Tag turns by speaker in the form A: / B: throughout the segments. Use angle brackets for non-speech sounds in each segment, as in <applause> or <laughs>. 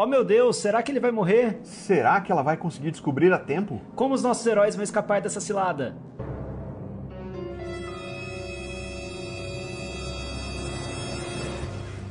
A: Oh meu Deus, será que ele vai morrer?
B: Será que ela vai conseguir descobrir a tempo?
A: Como os nossos heróis vão escapar dessa cilada?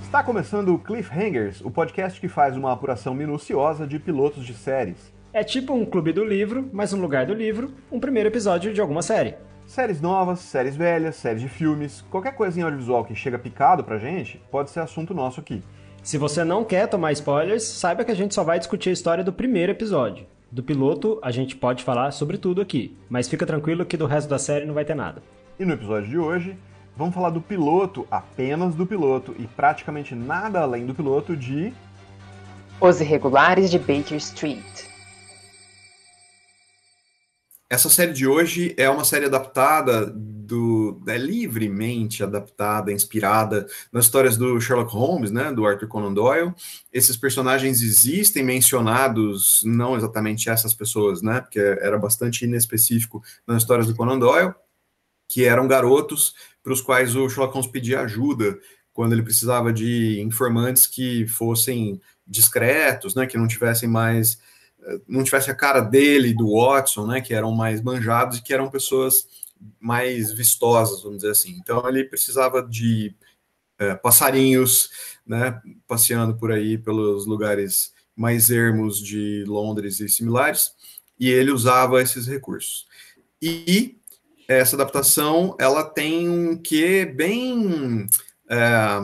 B: Está começando o Cliffhangers, o podcast que faz uma apuração minuciosa de pilotos de séries.
A: É tipo um clube do livro, mas no lugar do livro, um primeiro episódio de alguma série.
B: Séries novas, séries velhas, séries de filmes, qualquer coisa em audiovisual que chega picado pra gente, pode ser assunto nosso aqui.
A: Se você não quer tomar spoilers, saiba que a gente só vai discutir a história do primeiro episódio. Do piloto, a gente pode falar sobre tudo aqui, mas fica tranquilo que do resto da série não vai ter nada.
B: E no episódio de hoje, vamos falar do piloto, apenas do piloto, e praticamente nada além do piloto de.
C: Os Irregulares de Baker Street.
D: Essa série de hoje é uma série adaptada do é livremente adaptada, inspirada nas histórias do Sherlock Holmes, né, do Arthur Conan Doyle. Esses personagens existem mencionados, não exatamente essas pessoas, né, porque era bastante inespecífico nas histórias do Conan Doyle, que eram garotos para os quais o Sherlock Holmes pedia ajuda quando ele precisava de informantes que fossem discretos, né, que não tivessem mais não tivesse a cara dele e do Watson, né, que eram mais manjados e que eram pessoas mais vistosas, vamos dizer assim. Então ele precisava de é, passarinhos, né, passeando por aí pelos lugares mais ermos de Londres e similares, e ele usava esses recursos. E essa adaptação, ela tem um quê bem, é,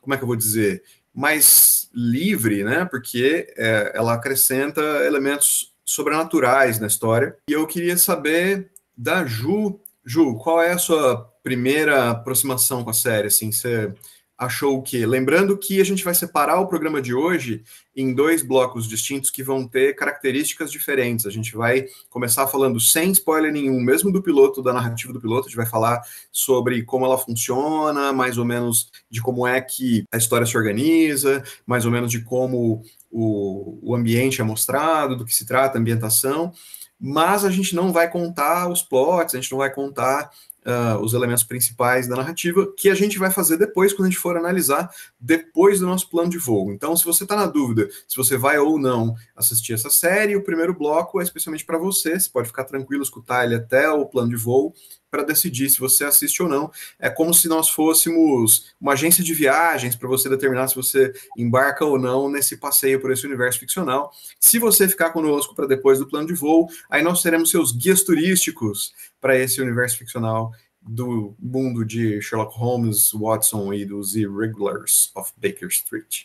D: como é que eu vou dizer, mais livre, né? Porque é, ela acrescenta elementos sobrenaturais na história. E eu queria saber da Ju, Ju, qual é a sua primeira aproximação com a série? Assim, você achou o quê? Lembrando que a gente vai separar o programa de hoje em dois blocos distintos que vão ter características diferentes. A gente vai começar falando sem spoiler nenhum, mesmo do piloto, da narrativa do piloto, a gente vai falar sobre como ela funciona, mais ou menos de como é que a história se organiza, mais ou menos de como o, o ambiente é mostrado, do que se trata, a ambientação, mas a gente não vai contar os plots, a gente não vai contar uh, os elementos principais da narrativa, que a gente vai fazer depois, quando a gente for analisar, depois do nosso plano de voo. Então, se você está na dúvida se você vai ou não assistir essa série, o primeiro bloco é especialmente para você, você pode ficar tranquilo, escutar ele até o plano de voo, para decidir se você assiste ou não. É como se nós fôssemos uma agência de viagens para você determinar se você embarca ou não nesse passeio por esse universo ficcional. Se você ficar conosco para depois do plano de voo, aí nós seremos seus guias turísticos para esse universo ficcional do mundo de Sherlock Holmes, Watson e dos Irregulars of Baker Street.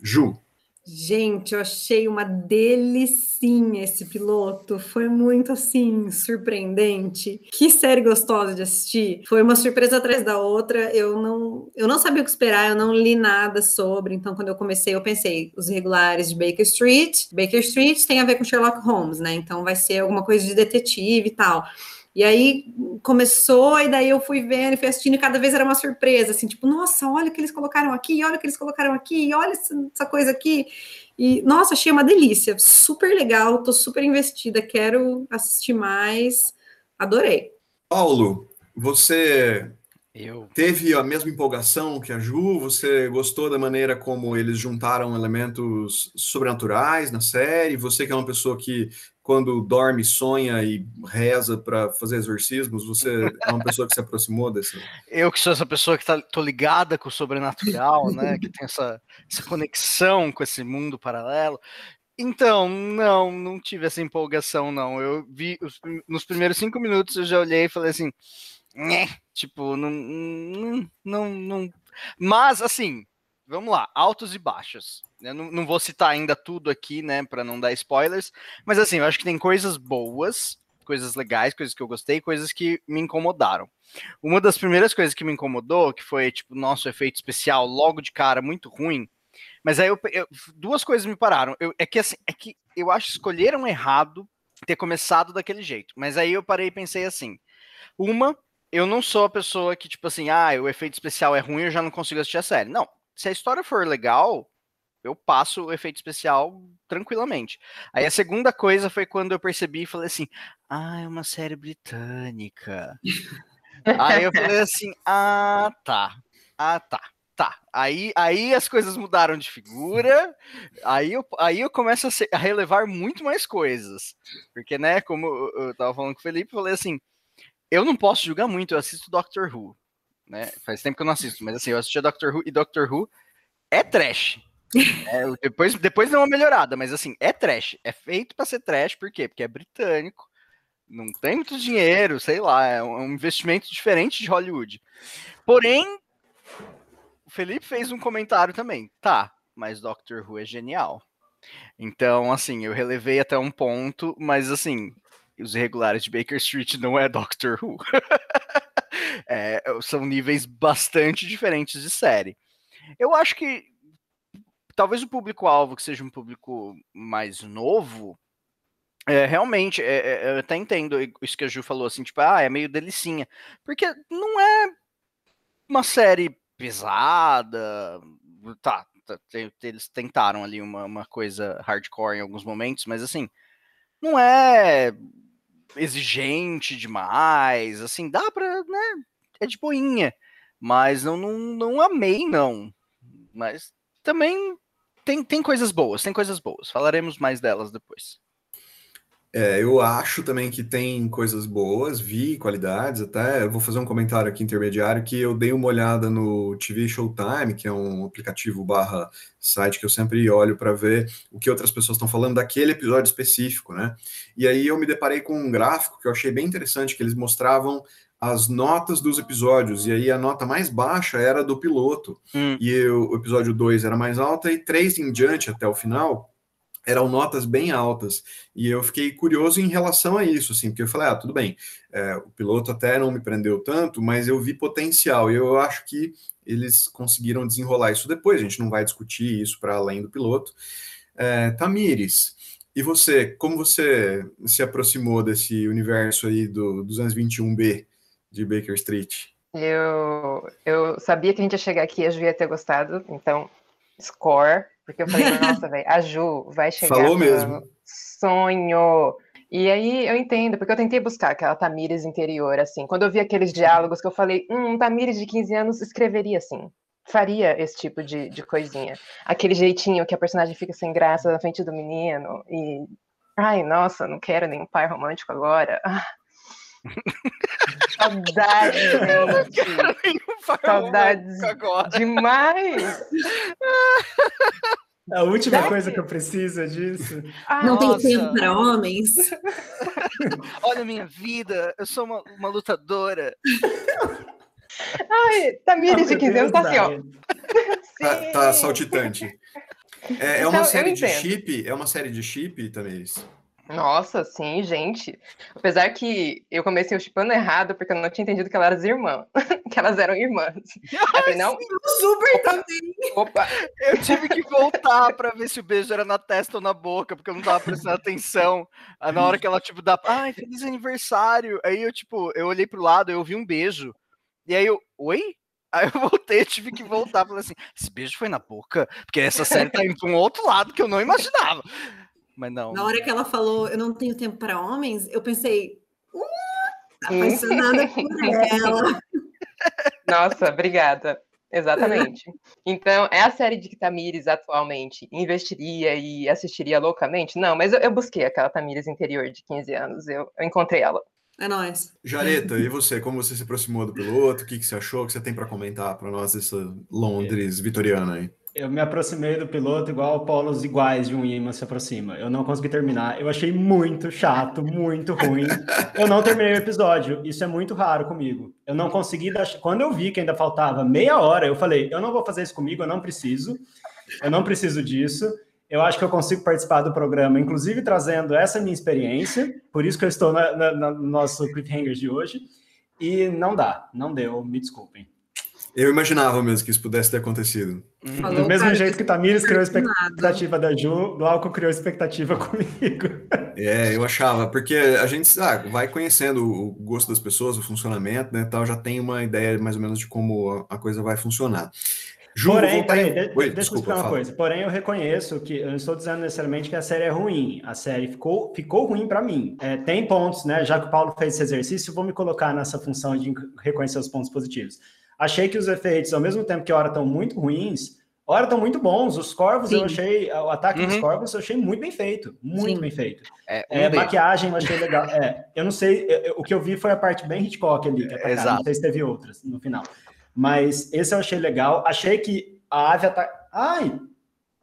D: Ju,
E: Gente, eu achei uma delicinha esse piloto. Foi muito assim surpreendente. Que série gostosa de assistir. Foi uma surpresa atrás da outra. Eu não, eu não sabia o que esperar, eu não li nada sobre. Então, quando eu comecei, eu pensei, os regulares de Baker Street. Baker Street tem a ver com Sherlock Holmes, né? Então vai ser alguma coisa de detetive e tal. E aí começou, e daí eu fui vendo e fui assistindo, e cada vez era uma surpresa, assim, tipo, nossa, olha o que eles colocaram aqui, olha o que eles colocaram aqui, olha essa coisa aqui. E, nossa, achei uma delícia, super legal, tô super investida, quero assistir mais, adorei.
D: Paulo, você eu. Teve a mesma empolgação que a Ju? Você gostou da maneira como eles juntaram elementos sobrenaturais na série? Você que é uma pessoa que, quando dorme, sonha e reza para fazer exorcismos, você é uma pessoa que se aproximou desse?
F: Eu que sou essa pessoa que tá, tô ligada com o sobrenatural, né? <laughs> que tem essa, essa conexão com esse mundo paralelo. Então, não, não tive essa empolgação, não. Eu vi, os, nos primeiros cinco minutos eu já olhei e falei assim né, tipo, não, não, não, não. Mas, assim, vamos lá, altos e baixos. Eu não, não vou citar ainda tudo aqui, né, para não dar spoilers, mas assim, eu acho que tem coisas boas, coisas legais, coisas que eu gostei, coisas que me incomodaram. Uma das primeiras coisas que me incomodou, que foi, tipo, nosso efeito especial logo de cara muito ruim, mas aí eu, eu duas coisas me pararam. Eu, é que assim, é que eu acho que escolheram errado ter começado daquele jeito. Mas aí eu parei e pensei assim: uma, eu não sou a pessoa que, tipo assim, ah, o efeito especial é ruim, eu já não consigo assistir a série. Não, se a história for legal, eu passo o efeito especial tranquilamente. Aí a segunda coisa foi quando eu percebi e falei assim, ah, é uma série britânica. Aí eu falei assim, ah, tá, ah, tá. tá. Aí, aí as coisas mudaram de figura, aí eu, aí eu começo a, ser, a relevar muito mais coisas. Porque, né, como eu, eu tava falando com o Felipe, eu falei assim, eu não posso julgar muito, eu assisto Doctor Who, né? Faz tempo que eu não assisto, mas assim, eu assisti Doctor Who e Doctor Who é trash. <laughs> É, depois, depois deu uma melhorada, mas assim, é trash. É feito para ser trash, por quê? Porque é britânico, não tem muito dinheiro, sei lá, é um investimento diferente de Hollywood. Porém, o Felipe fez um comentário também. Tá, mas Doctor Who é genial. Então, assim, eu relevei até um ponto, mas assim, os irregulares de Baker Street não é Doctor Who. <laughs> é, são níveis bastante diferentes de série. Eu acho que talvez o público-alvo que seja um público mais novo, é, realmente, é, é, eu até entendo isso que a Ju falou, assim, tipo, ah, é meio delicinha. Porque não é uma série pesada, tá, tá eles tentaram ali uma, uma coisa hardcore em alguns momentos, mas assim, não é exigente demais, assim, dá pra, né, é de boinha, mas não, não, não amei, não, mas também tem, tem coisas boas, tem coisas boas, falaremos mais delas depois.
D: É, eu acho também que tem coisas boas, vi qualidades, até eu vou fazer um comentário aqui intermediário que eu dei uma olhada no TV Showtime, que é um aplicativo barra site que eu sempre olho para ver o que outras pessoas estão falando daquele episódio específico, né? E aí eu me deparei com um gráfico que eu achei bem interessante, que eles mostravam as notas dos episódios, e aí a nota mais baixa era do piloto, hum. e o episódio 2 era mais alta, e 3 em diante até o final eram notas bem altas. E eu fiquei curioso em relação a isso, assim, porque eu falei, ah, tudo bem, é, o piloto até não me prendeu tanto, mas eu vi potencial, e eu acho que eles conseguiram desenrolar isso depois, a gente não vai discutir isso para além do piloto. É, Tamires, e você, como você se aproximou desse universo aí do 221B de Baker Street?
C: Eu, eu sabia que a gente ia chegar aqui e Ju ia ter gostado, então, score porque eu falei, <laughs> nossa, velho, a Ju vai chegar.
D: Falou mesmo.
C: Sonho. E aí eu entendo, porque eu tentei buscar aquela Tamires interior, assim. Quando eu vi aqueles diálogos que eu falei, hum, um Tamires de 15 anos escreveria assim. Faria esse tipo de, de coisinha. Aquele jeitinho que a personagem fica sem graça na frente do menino. E. Ai, nossa, não quero nenhum pai romântico agora. Ah. <laughs> Saudade, gente. Saudades <laughs> demais. <laughs>
A: A última coisa que eu preciso é disso.
E: Ah, não Nossa. tem tempo para homens. <laughs>
F: Olha a minha vida, eu sou uma, uma lutadora.
C: Ai, Tamires de 15 anos tá assim, ó.
D: Tá, tá saltitante. É, é então, uma série de chip? É uma série de chip, Tamires?
C: Nossa, sim, gente. Apesar que eu comecei o chipando errado, porque eu não tinha entendido que elas eram irmãs. <laughs> que elas eram irmãs. <laughs>
E: Ai, falei, não. super opa, também.
F: Opa. Eu tive que voltar para ver se o beijo era na testa ou na boca, porque eu não tava prestando atenção. Na hora que ela, tipo, dá. Ai, feliz aniversário. Aí eu, tipo, eu olhei pro lado, eu vi um beijo. E aí eu, oi? Aí eu voltei, tive que voltar, falei assim, esse beijo foi na boca? Porque essa série tá indo pra um outro lado que eu não imaginava. Mas não.
E: Na hora que ela falou, eu não tenho tempo para homens, eu pensei, uh, apaixonada por <laughs> ela.
C: Nossa, obrigada. Exatamente. <laughs> Então, é a série de que Tamires atualmente investiria e assistiria loucamente? Não, mas eu, eu busquei aquela Tamires interior de 15 anos, eu, eu encontrei ela.
E: É nóis.
D: Jareta, e você? Como você se aproximou do piloto? O que, que você achou? O que você tem para comentar para nós dessa Londres é. vitoriana aí?
A: Eu me aproximei do piloto igual polos iguais de um imã se aproxima. Eu não consegui terminar. Eu achei muito chato, muito ruim. Eu não terminei o episódio. Isso é muito raro comigo. Eu não consegui dar... Quando eu vi que ainda faltava meia hora, eu falei: eu não vou fazer isso comigo, eu não preciso. Eu não preciso disso. Eu acho que eu consigo participar do programa, inclusive trazendo essa minha experiência. Por isso que eu estou na, na, no nosso Cliffhangers de hoje. E não dá, não deu, me desculpem.
D: Eu imaginava mesmo que isso pudesse ter acontecido.
A: Falou, Do mesmo cara, jeito que Tamires criou a expectativa da Ju, Glauco criou a expectativa <laughs> comigo.
D: É, eu achava, porque a gente ah, vai conhecendo o gosto das pessoas, o funcionamento, né, tal, já tem uma ideia mais ou menos de como a coisa vai funcionar.
A: Ju, Porém, peraí, de, Oi, deixa desculpa, eu explicar uma fala. coisa. Porém, eu reconheço que eu não estou dizendo necessariamente que a série é ruim. A série ficou, ficou ruim para mim. É, tem pontos, né? Já que o Paulo fez esse exercício, vou me colocar nessa função de reconhecer os pontos positivos. Achei que os efeitos, ao mesmo tempo que hora estão muito ruins, hora estão muito bons. Os corvos, eu
E: Sim.
A: achei, o ataque dos
F: Uhum.
A: corvos, eu achei muito bem feito. Muito
E: Sim.
A: bem feito.
F: É, um
A: É, maquiagem eu achei legal. É, eu não sei, eu- eu- o que eu vi foi a parte bem Hitchcock ali, que atacaram.
F: Exato.
A: Não sei se teve outras no final. Mas esse eu achei legal. Achei que a ave ataca. Ai,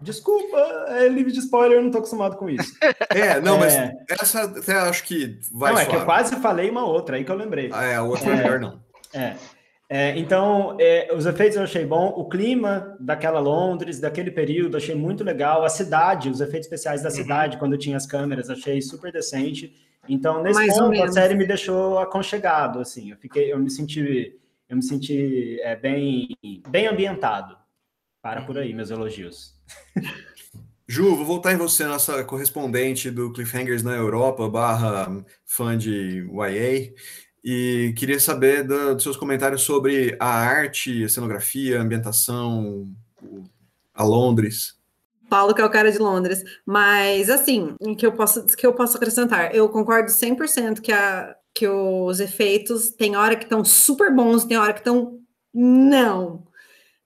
A: desculpa, é livre de spoiler, eu não tô acostumado com isso. <laughs>
D: É, não, mas
A: É.
D: essa até acho que vai
A: não, é que eu quase falei uma outra, aí que eu lembrei.
D: Ah, é, a outra é
A: É.
D: melhor não.
A: É. É, então, é, os efeitos eu achei bom. O clima daquela Londres, daquele período, achei muito legal. A cidade, os efeitos especiais da cidade, quando tinha as câmeras, achei super decente. Então, nesse
E: Mais
A: ponto, a série me deixou aconchegado, assim. Eu fiquei, eu me senti, eu me senti é, bem, bem ambientado. Para por aí, meus elogios.
D: Ju, vou voltar em você, nossa correspondente do Cliffhangers na Europa, barra fã de YA, e queria saber do- dos seus comentários sobre a arte, a cenografia, a ambientação, a Londres.
E: Paulo, que é o cara de Londres. Mas, assim, o que eu posso, que eu posso acrescentar? Eu concordo 100% que, a, que os efeitos tem hora que estão super bons, tem hora que estão não.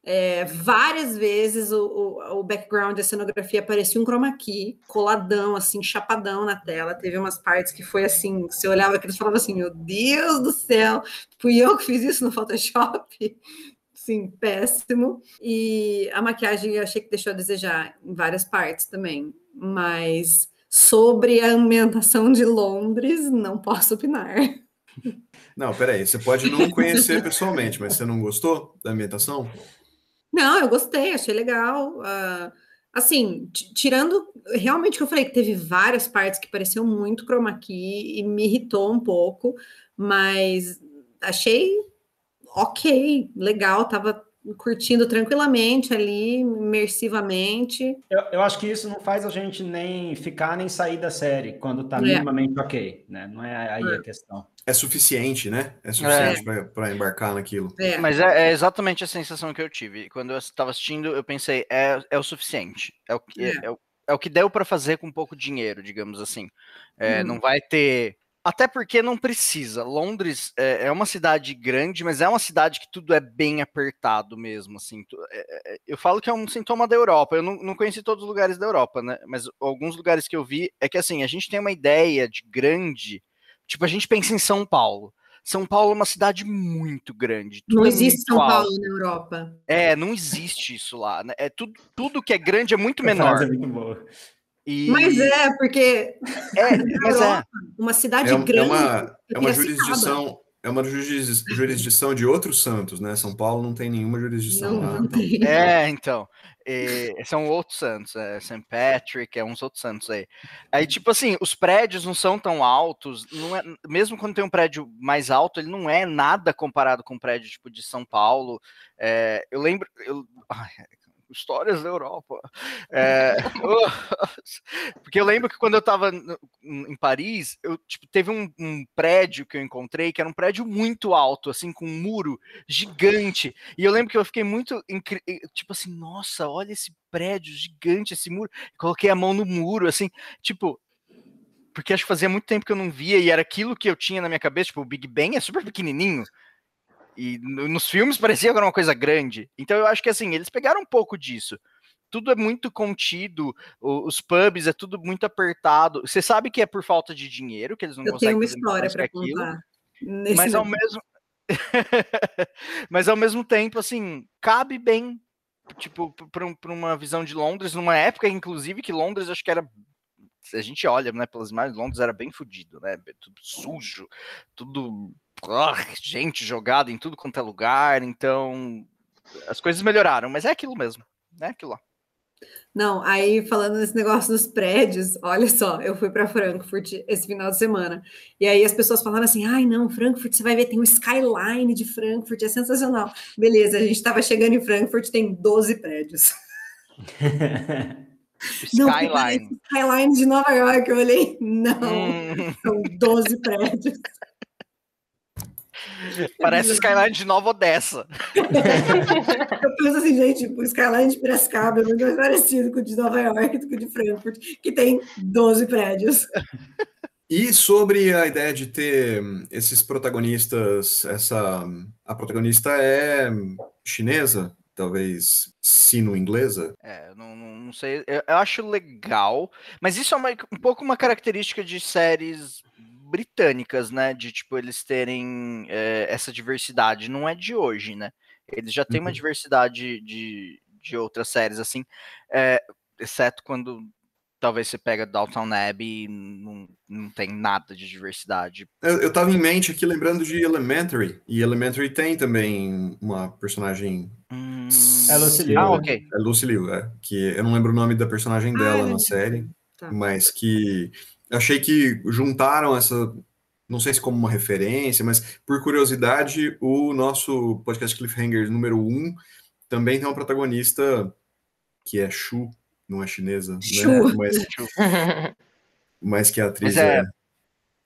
E: É, várias vezes o, o, o background da cenografia parecia um chroma key, coladão, assim, chapadão na tela. Teve umas partes que foi assim, você olhava aquilo e falava assim, meu Deus do céu, fui eu que fiz isso no Photoshop? <laughs> Sim, péssimo. E a maquiagem eu achei que deixou a desejar em várias partes também. Mas sobre a ambientação de Londres, não posso opinar.
D: Não, peraí, você pode não conhecer pessoalmente, mas você não gostou da ambientação?
E: Não, eu gostei, achei legal. ah, assim, ti- tirando realmente que eu falei que teve várias partes que pareciam muito chroma key e me irritou um pouco, mas achei ok, legal, tava curtindo tranquilamente ali, imersivamente.
A: Eu, eu acho que isso não faz a gente nem ficar nem sair da série quando tá
E: É.
A: minimamente ok, né? Não é aí a questão.
D: É suficiente, né? É suficiente para embarcar naquilo.
E: É,
F: Mas é, é exatamente a sensação que eu tive. Quando eu estava assistindo, eu pensei, é, é o suficiente. É o que, é.
E: É.
F: é o, é o que deu para fazer com pouco dinheiro, digamos assim. É,
E: Uhum.
F: Não vai ter. Até porque não precisa. Londres é, é uma cidade grande, mas é uma cidade que tudo é bem apertado mesmo. Assim. Tu- é- é- eu falo que é um sintoma da Europa. Eu não, não conheci todos os lugares da Europa, né? Mas alguns lugares que eu vi é que assim, a gente tem uma ideia de grande. Tipo, a gente pensa em São Paulo. São Paulo é uma cidade muito grande. tudo
E: não
F: é
E: existe São
F: alto.
E: Paulo na Europa.
F: É, não existe isso lá. Né? É tudo, tudo que é grande é muito
A: A
F: menor.
A: é muito boa.
F: E...
E: Mas é, porque
F: é, <laughs> mas é.
E: Uma cidade
D: É, é
E: grande.
D: uma, é uma jurisdição. É uma juris- jurisdição de outros santos, né? São Paulo não tem nenhuma jurisdição
E: Não,
D: lá.
E: não tem.
F: É, então. é, são outros santos, é St. Patrick, é uns outros santos aí. Aí, tipo assim, os prédios não são tão altos, não é, mesmo quando tem um prédio mais alto, ele não é nada comparado com um prédio tipo de São Paulo. É, eu lembro. Eu, ai, histórias da Europa. É, <laughs> porque eu lembro que quando eu tava no- em Paris, eu tipo, teve um, um prédio que eu encontrei que era um prédio muito alto, assim, com um muro gigante. E eu lembro que eu fiquei muito tipo assim, nossa, olha esse prédio gigante, esse muro. Coloquei a mão no muro, assim, tipo. Porque acho que fazia muito tempo que eu não via e era aquilo que eu tinha na minha cabeça. Tipo, o Big Ben é super pequenininho. E no- nos filmes parecia que era uma coisa grande. Então eu acho que assim, eles pegaram um pouco disso. Tudo é muito contido, os pubs é tudo muito apertado. Você sabe que é por falta de dinheiro que eles não
E: Eu
F: conseguem
E: tenho uma história para contar.
F: Mas ao mesmo <laughs> Mas ao mesmo tempo, assim, cabe bem, tipo, para uma visão de Londres, numa época, inclusive, que Londres acho que era. Se a gente olha, né, pelas imagens, Londres era bem fodido, né? Tudo sujo, tudo. Ah, gente jogada em tudo quanto é lugar, então. As coisas melhoraram, mas é aquilo mesmo, né? Aquilo lá.
E: Não, aí falando nesse negócio dos prédios, olha só, eu fui para Frankfurt esse final de semana. E aí as pessoas falaram assim: ai, não, Frankfurt, você vai ver, tem um skyline de Frankfurt, é sensacional. Beleza, a gente estava chegando em Frankfurt, tem 12 prédios. <laughs> Não, parece
F: Skyline.
E: skyline de Nova York. Eu olhei, não,
F: Hum,
E: são 12 prédios. <laughs>
F: parece Skyline de Nova Odessa. <laughs>
E: Eu penso assim, gente, o skyline de Piracicaba é muito mais parecido com o de Nova York do que o de Frankfurt, que tem 12 prédios. <laughs>
D: E sobre a ideia de ter esses protagonistas, essa a protagonista é chinesa, talvez sino-inglesa.
F: É, não, não, não sei, eu, eu acho legal, mas isso é uma- um pouco uma característica de séries britânicas, né? De tipo eles terem é, essa diversidade, não é de hoje, né? Eles já têm uma
D: Uhum.
F: diversidade de, de outras séries assim, é, exceto quando talvez você pega Downtown Abbey e não, não tem nada de diversidade.
D: Eu, eu tava em mente aqui lembrando de Elementary, e Elementary tem também uma personagem,
F: Hum,
A: É Lucy Liu,
F: Ah,
A: né?
F: ok.
D: é Lucy Liu, é, que eu não lembro o nome da personagem
E: Ah,
D: dela
E: é
D: na série,
E: Tá.
D: mas que achei que juntaram essa, não sei se como uma referência, mas por curiosidade, o nosso podcast Cliffhanger número 1 um também tem uma protagonista que é Shu, não é chinesa,
E: Shu.
D: né? Mas, <laughs> mas que a atriz
F: Mas é-
D: é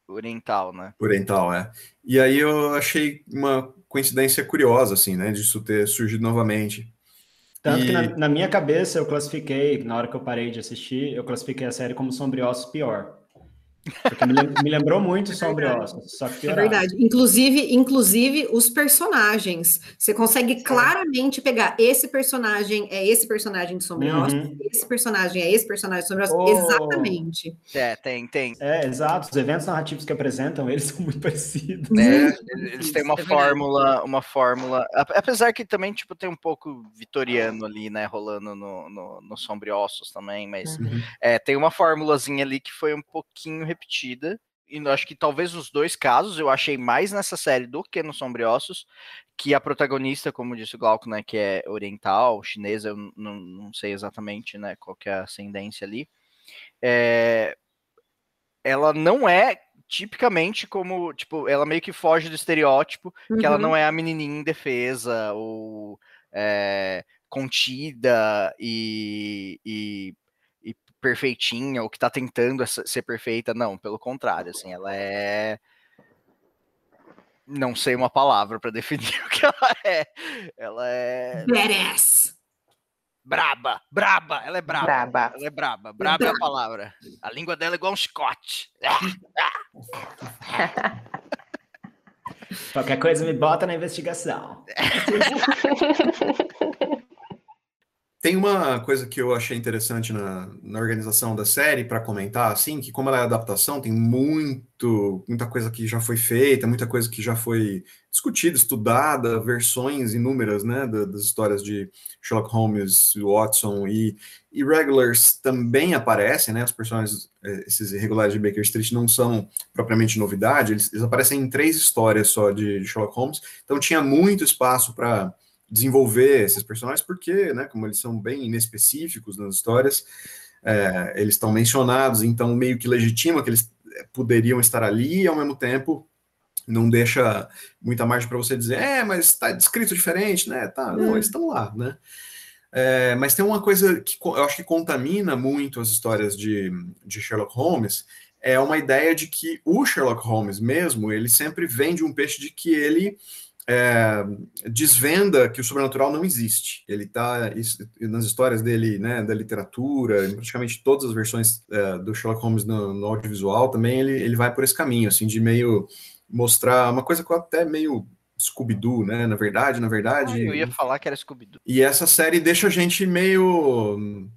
F: Oriental, né?
D: oriental, é. E aí eu achei uma coincidência curiosa, assim, né, disso ter surgido novamente.
A: Tanto que
D: E-
A: na, na minha cabeça eu classifiquei, na hora que eu parei de assistir, eu classifiquei a série como Sombriossos pior. Porque me, lem- me lembrou muito Sombriossos, só que
E: É verdade. Inclusive, inclusive os personagens. Você consegue claramente pegar esse personagem é esse personagem de Sombriossos,
A: Uhum.
E: esse personagem é esse personagem de Sombriossos.
A: Oh.
E: Exatamente.
F: É, tem, tem.
A: É, exato. Os eventos narrativos que apresentam, eles <laughs> são muito parecidos.
F: É, eles têm uma
E: é
F: fórmula, uma fórmula. ap- Apesar que também, tipo, tem um pouco vitoriano ali, né, rolando no, no, no Sombriossos também, mas
D: Uhum.
F: é, tem uma fórmulazinha ali que foi um pouquinho repetida. E acho que talvez nos dois casos eu achei mais nessa série do que no Sombriossos, que a protagonista, como disse o Glauco, né, que é oriental, chinesa, eu não, não sei exatamente, né, qual que é a ascendência ali. É, ela não é tipicamente como, tipo, ela meio que foge do estereótipo que ela
E: Uhum.
F: não é a menininha indefesa ou é, contida e, e perfeitinha, ou que tá tentando ser perfeita. Não, pelo contrário, assim, ela é. Não sei uma palavra para <laughs> definir o que ela é. Ela é
E: Badass.
F: braba, braba, ela é braba.
C: Braba.
F: Ela é braba, braba é a palavra. A língua dela é igual um chicote. <laughs>
A: Qualquer coisa me bota na investigação. <laughs>
D: Tem uma coisa que eu achei interessante na, na organização da série para comentar, assim, que como ela é adaptação, tem muito, muita coisa que já foi feita, muita coisa que já foi discutida, estudada, versões inúmeras, né, da- das histórias de Sherlock Holmes, Watson e irregulars também aparecem, né, os personagens, eh, esses irregulares de Baker Street não são propriamente novidade, eles, eles aparecem em três histórias só de Sherlock Holmes, então tinha muito espaço para desenvolver esses personagens, porque, né, como eles são bem inespecíficos nas histórias, é, eles estão mencionados, então meio que legitima que eles é, poderiam estar ali e ao mesmo tempo não deixa muita margem para você dizer, é, mas está descrito diferente, né? Tá, não, eles estão lá, né? É, mas tem uma coisa que eu acho que contamina muito as histórias de, de Sherlock Holmes, é uma ideia de que o Sherlock Holmes mesmo, ele sempre vende um peixe de que ele é, desvenda que o sobrenatural não existe. Ele está nas histórias dele, né, da literatura, em praticamente todas as versões é, do Sherlock Holmes no, no audiovisual, também ele, ele vai por esse caminho, assim, de meio mostrar uma coisa que eu até meio Scooby-Doo, né? Na verdade, na verdade.
F: Ah, eu ia falar que era Scooby-Doo.
D: E essa série deixa a gente meio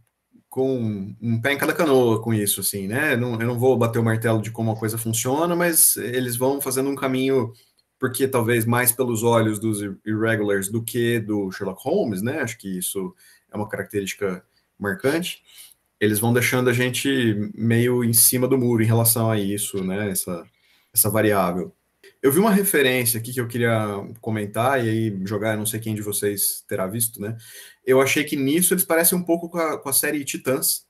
D: com um pé em cada canoa com isso, assim, né? Eu não vou bater o martelo de como a coisa funciona, mas eles vão fazendo um caminho, porque talvez mais pelos olhos dos irregulars do que do Sherlock Holmes, né? Acho que isso é uma característica marcante. Eles vão deixando a gente meio em cima do muro em relação a isso, né? Essa, essa variável. Eu vi uma referência aqui que eu queria comentar, e aí jogar, não sei quem de vocês terá visto, né? Eu achei que nisso eles parecem um pouco com a, com a série Titãs,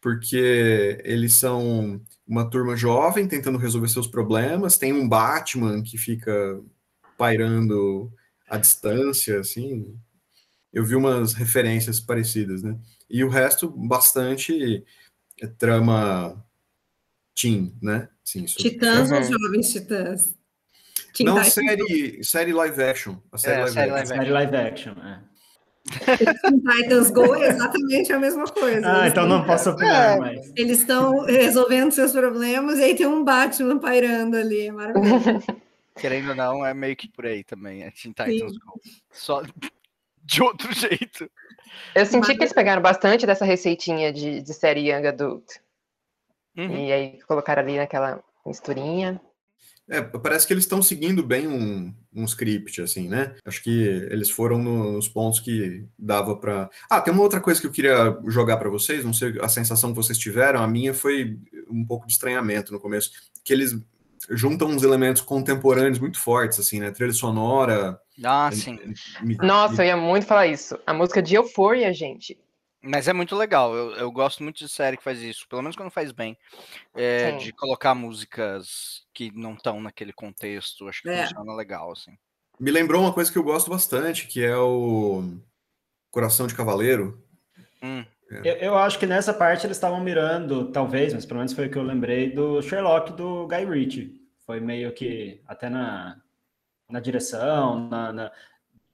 D: porque eles são uma turma jovem tentando resolver seus problemas, tem um Batman que fica pairando à distância, assim. Eu vi umas referências parecidas, né? E o resto, bastante trama teen, né? Sim, isso,
E: Titãs ou. Jovens Titãs? Teen
D: não, série, série live action. A série
F: É, a
D: live
F: série
D: action.
A: Série live action, é.
E: Titans Go é exatamente a mesma coisa.
A: Ah,
E: Eles
A: então
E: tão-
A: não posso opinar
F: É.
A: mais.
E: Eles estão resolvendo seus problemas e aí tem um Batman pairando ali. É maravilhoso. <laughs>
F: Querendo ou não, é meio que por aí também. É Teen Titans Go. Só <laughs> de outro jeito.
C: Eu senti que eles pegaram bastante dessa receitinha de, de série Young Adult.
F: Uhum.
C: E aí colocaram ali naquela misturinha.
D: É, parece que eles estão seguindo bem um, um script, assim, né? Acho que eles foram no- nos pontos que dava pra. Ah, tem uma outra coisa que eu queria jogar pra vocês, não sei a sensação que vocês tiveram, a minha foi um pouco de estranhamento no começo, que eles juntam uns elementos contemporâneos muito fortes, assim, né? Trilha sonora.
F: Ah, sim.
D: me-
C: Nossa, eu ia muito falar isso. A música de Euphoria, gente.
F: Mas é muito legal. Eu, eu gosto muito de série que faz isso, pelo menos quando faz bem. é, de colocar músicas que não estão naquele contexto. Acho que
E: É.
F: funciona legal, assim.
D: me lembrou uma coisa que eu gosto bastante, que é o Coração de Cavaleiro.
F: Hum.
A: Eu, eu acho que nessa parte eles estavam mirando, talvez, mas pelo menos foi o que eu lembrei, do Sherlock do Guy Ritchie. Foi meio que até na, na direção, na, na-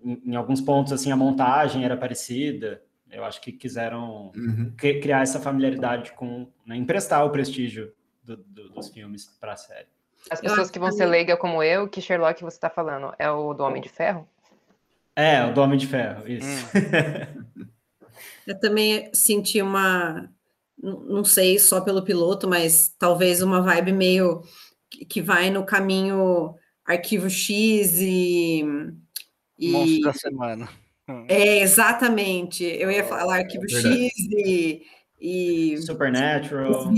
A: em, em alguns pontos assim a montagem era parecida. Eu acho que quiseram
D: Uhum.
A: cri- criar essa familiaridade com, né, emprestar o prestígio do- do- dos filmes para a série.
C: As pessoas que vão ser leigas como eu, que Sherlock você tá falando, é o do Homem de Ferro?
A: É, o do Homem de Ferro, isso. <laughs>
E: Eu também senti uma, não sei só pelo piloto, mas talvez uma vibe meio que que vai no caminho Arquivo X e. e
F: Monstro da semana.
E: É, exatamente. Eu ia falar Arquivo
D: verdade.
E: X e. e
A: Supernatural.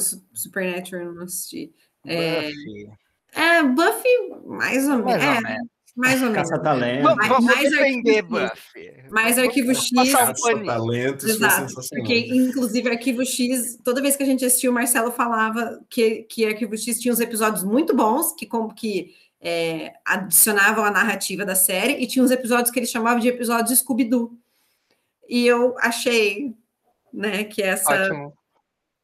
E: Su- Supernatural, eu não assisti. É,
F: Buffy.
E: é, Buffy, mais ou menos.
F: Mais ou
E: é,
F: menos.
E: mais ou menos.
A: Caça-talento.
F: Vamos,
E: Mas-
F: vamos
E: mais
F: defender
E: Arquivo X.
F: Buffy.
E: Mais Arquivo X.
D: Caça foi
E: Exato,
D: sensacional.
E: porque inclusive Arquivo X, toda vez que a gente assistiu, o Marcelo falava que, que Arquivo X tinha uns episódios muito bons, que como que é, adicionavam a narrativa da série, e tinha uns episódios que ele chamava de episódios Scooby-Doo. E eu achei né, que essa
C: Ótimo.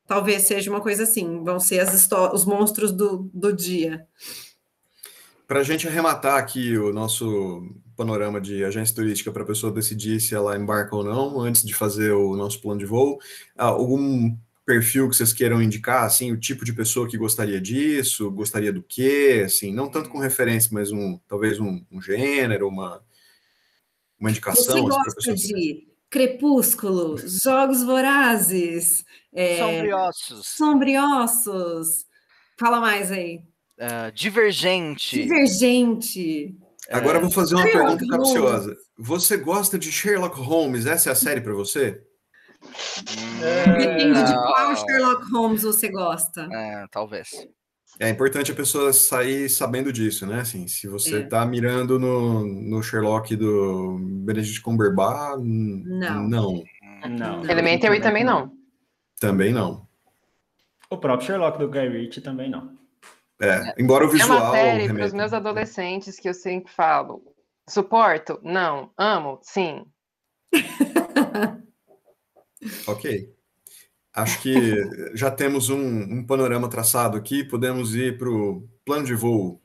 E: talvez seja uma coisa assim, vão ser as os monstros do, do dia.
D: Para a gente arrematar aqui o nosso panorama de agência turística para a pessoa decidir se ela embarca ou não, antes de fazer o nosso plano de voo, ah, algum perfil que vocês queiram indicar, assim, o tipo de pessoa que gostaria disso, gostaria do quê, assim, não tanto com referência, mas um talvez um, um gênero, uma, uma indicação.
E: Você
D: assim,
E: gosta de Crepúsculo, Jogos Vorazes, é,
F: Sombriossos.
E: Sombriossos, fala mais aí.
F: ah, divergente.
E: Divergente.
D: Agora eu vou fazer uma
E: Sherlock
D: pergunta capciosa. Você gosta de Sherlock Holmes? Essa é a série para você?
E: Depende de qual Sherlock Holmes você gosta.
F: É, talvez.
D: É importante a pessoa sair sabendo disso, né? Assim, se você
E: É.
D: tá mirando no, no Sherlock do Benedict Cumberbatch,
E: Não.
D: não,
A: Não.
C: Elementary também não.
D: também não.
A: O próprio Sherlock do Guy Ritchie também não.
D: É, embora o
C: É
D: visual
C: uma série para os meus adolescentes que eu sempre falo. Suporto? Não. Amo? Sim. <laughs>
D: Ok. Acho que já temos um, um panorama traçado aqui, podemos ir para o plano de voo.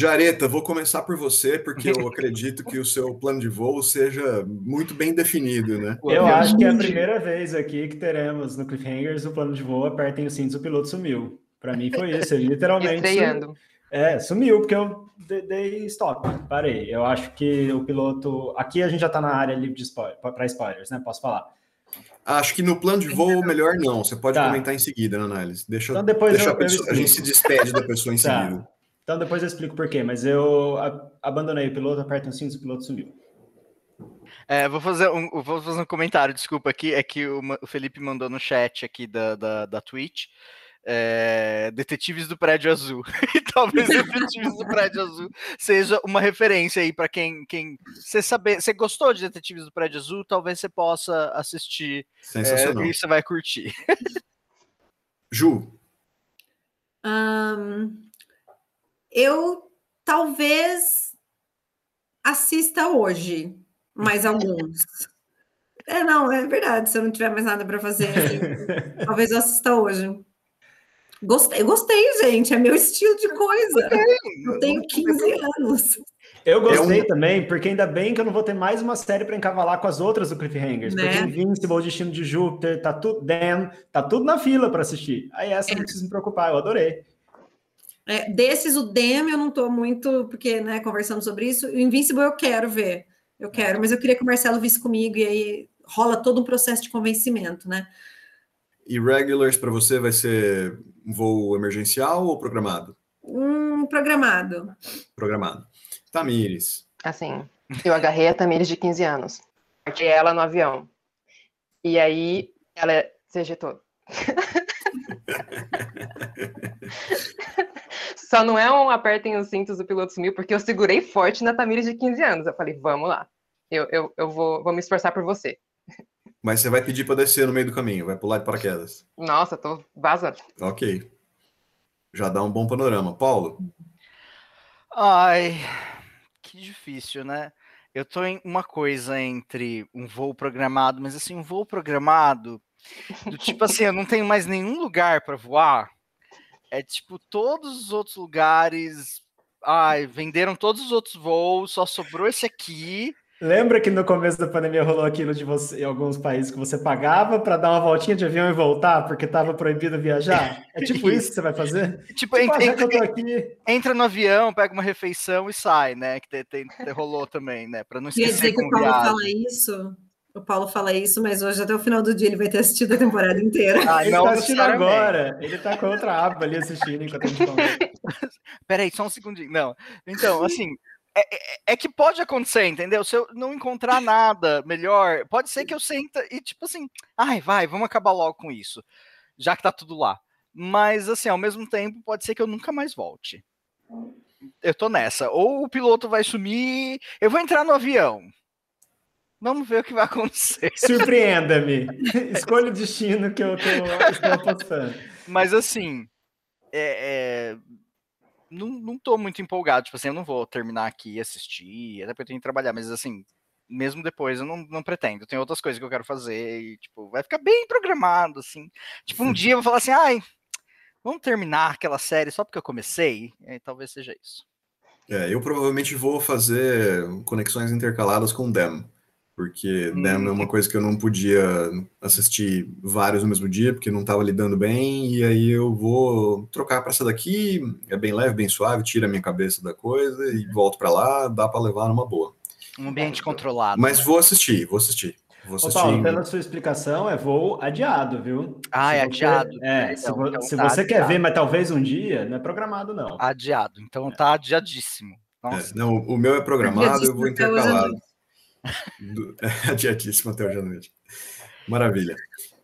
D: Jareta, vou começar por você, porque eu <laughs> acredito que o seu plano de voo seja muito bem definido, né?
A: Eu acho que é a primeira vez aqui que teremos no Cliffhangers o plano de voo, apertem os cintos, o piloto sumiu. Para mim foi isso, ele literalmente
C: Estreando.
A: É, sumiu, porque eu de- dei stop, parei. Eu acho que o piloto. Aqui a gente já tá na área livre de spoiler, para spoilers, né? Posso falar.
D: Acho que no plano de voo, melhor não. Você pode
A: Tá.
D: comentar em seguida na análise. Deixa,
A: Então depois
D: deixa
A: eu-
D: a, pessoa-
A: eu
D: a gente se despede da pessoa em <laughs>
A: Tá.
D: seguida.
A: Então depois eu explico por quê, mas eu abandonei o piloto, apertem os cintos, o piloto sumiu.
F: É, vou fazer um, eu vou fazer um comentário, desculpa aqui, é que o, o Felipe mandou no chat aqui da, da, da Twitch. é, Detetives do Prédio Azul. <laughs> E talvez <laughs> Detetives do Prédio Azul seja uma referência aí para quem, quem você saber, você gostou de Detetives do Prédio Azul, talvez você possa assistir é,
D: Sensacional.
F: e você vai curtir.
D: Ju,
E: Ahn, eu talvez assista hoje mais alguns. É, não, é verdade. Se eu não tiver mais nada para fazer, <laughs> assim, talvez eu assista hoje. Gostei, gostei, gente. É meu estilo de coisa. Eu tenho 15 anos.
A: Eu gostei é um... também, porque ainda bem que eu não vou ter mais uma série para encavalar com as outras do Cliffhangers. Né? Porque Invincible, Destino de Júpiter, tá tudo, Dan, tá tudo na fila para assistir. Aí essa é. não precisa me preocupar, eu adorei.
E: É, desses, o Dem eu não tô muito, porque, né, conversando sobre isso. O Invincible eu quero ver. Eu quero, mas eu queria que o Marcelo visse comigo e aí rola todo um processo de convencimento, né?
D: E regulars para você vai ser um voo emergencial ou programado?
E: Um programado.
D: Programado. Tamires.
C: Assim, eu agarrei a Tamires de 15 anos. Marquei ela no avião. E aí ela se ejetou. <laughs> Só não é um apertem os cintos do piloto sumiu, porque eu segurei forte na Tamires de 15 anos. Eu falei, vamos lá. Eu, eu, eu vou, vou me esforçar por você. <laughs>
D: Mas você vai pedir para descer no meio do caminho, vai pular de paraquedas.
C: Nossa, tô vazando.
D: Ok. Já dá um bom panorama. Paulo?
F: Ai, que difícil, né? Eu tô em uma coisa entre um voo programado, mas assim, um voo programado, do tipo assim, eu não tenho mais nenhum lugar para voar. É tipo, todos os outros lugares. Ai, venderam todos os outros voos, só sobrou esse aqui.
A: Lembra que no começo da pandemia rolou aquilo de você em alguns países que você pagava para dar uma voltinha de avião e voltar porque estava proibido viajar? <laughs> É tipo isso que você vai fazer?
F: Tipo, tipo entra, ah, aqui... entra, no avião, pega uma refeição e sai, né? Que tem, tem, tem rolou também, né? Para não esquecer.
E: Quer dizer que o Paulo viagem. fala isso? O Paulo fala isso, mas hoje até o final do dia ele vai ter assistido a temporada inteira.
A: Ah, ele não, tá assistindo agora. Ele tá com outra aba ali assistindo enquanto a gente. <laughs>
F: Peraí, só um segundinho. Não. Então, assim, é, é, é, que pode acontecer, entendeu? Se eu não encontrar nada melhor, pode ser que eu senta e tipo assim, ai, vai, vamos acabar logo com isso, já que tá tudo lá. Mas assim, ao mesmo tempo, pode ser que eu nunca mais volte. Eu tô nessa. Ou o piloto vai sumir, eu vou entrar no avião. Vamos ver o que vai acontecer.
A: Surpreenda-me. Escolha o destino que eu tô, estou apostando.
F: Mas assim, é, é, não, não tô muito empolgado. Tipo assim, eu não vou terminar aqui e assistir, até porque eu tenho que trabalhar, mas assim, mesmo depois eu não, não pretendo. Tem outras coisas que eu quero fazer e, tipo, vai ficar bem programado, assim. Tipo, um dia eu vou falar assim, ai, vamos terminar aquela série só porque eu comecei? E talvez seja isso.
D: É, eu provavelmente vou fazer conexões intercaladas com Dem porque hum. né, é uma coisa que eu não podia assistir vários no mesmo dia, porque não estava lidando bem, e aí eu vou trocar para essa daqui, é bem leve, bem suave, tira a minha cabeça da coisa e volto para lá, dá para levar numa boa.
F: Um ambiente controlado.
D: Mas vou assistir, vou assistir. Vou assistir. Ô, Paulo,
A: pela sua explicação, é voo adiado, viu?
F: Ah, é adiado.
A: É, então, se, então se tá você adiado. quer ver, mas talvez um dia, não é programado, não.
F: Adiado, então tá adiadíssimo.
D: É, não, o meu é programado, eu vou intercalado. Do... <laughs> Adiadíssimo até hoje à noite. Maravilha.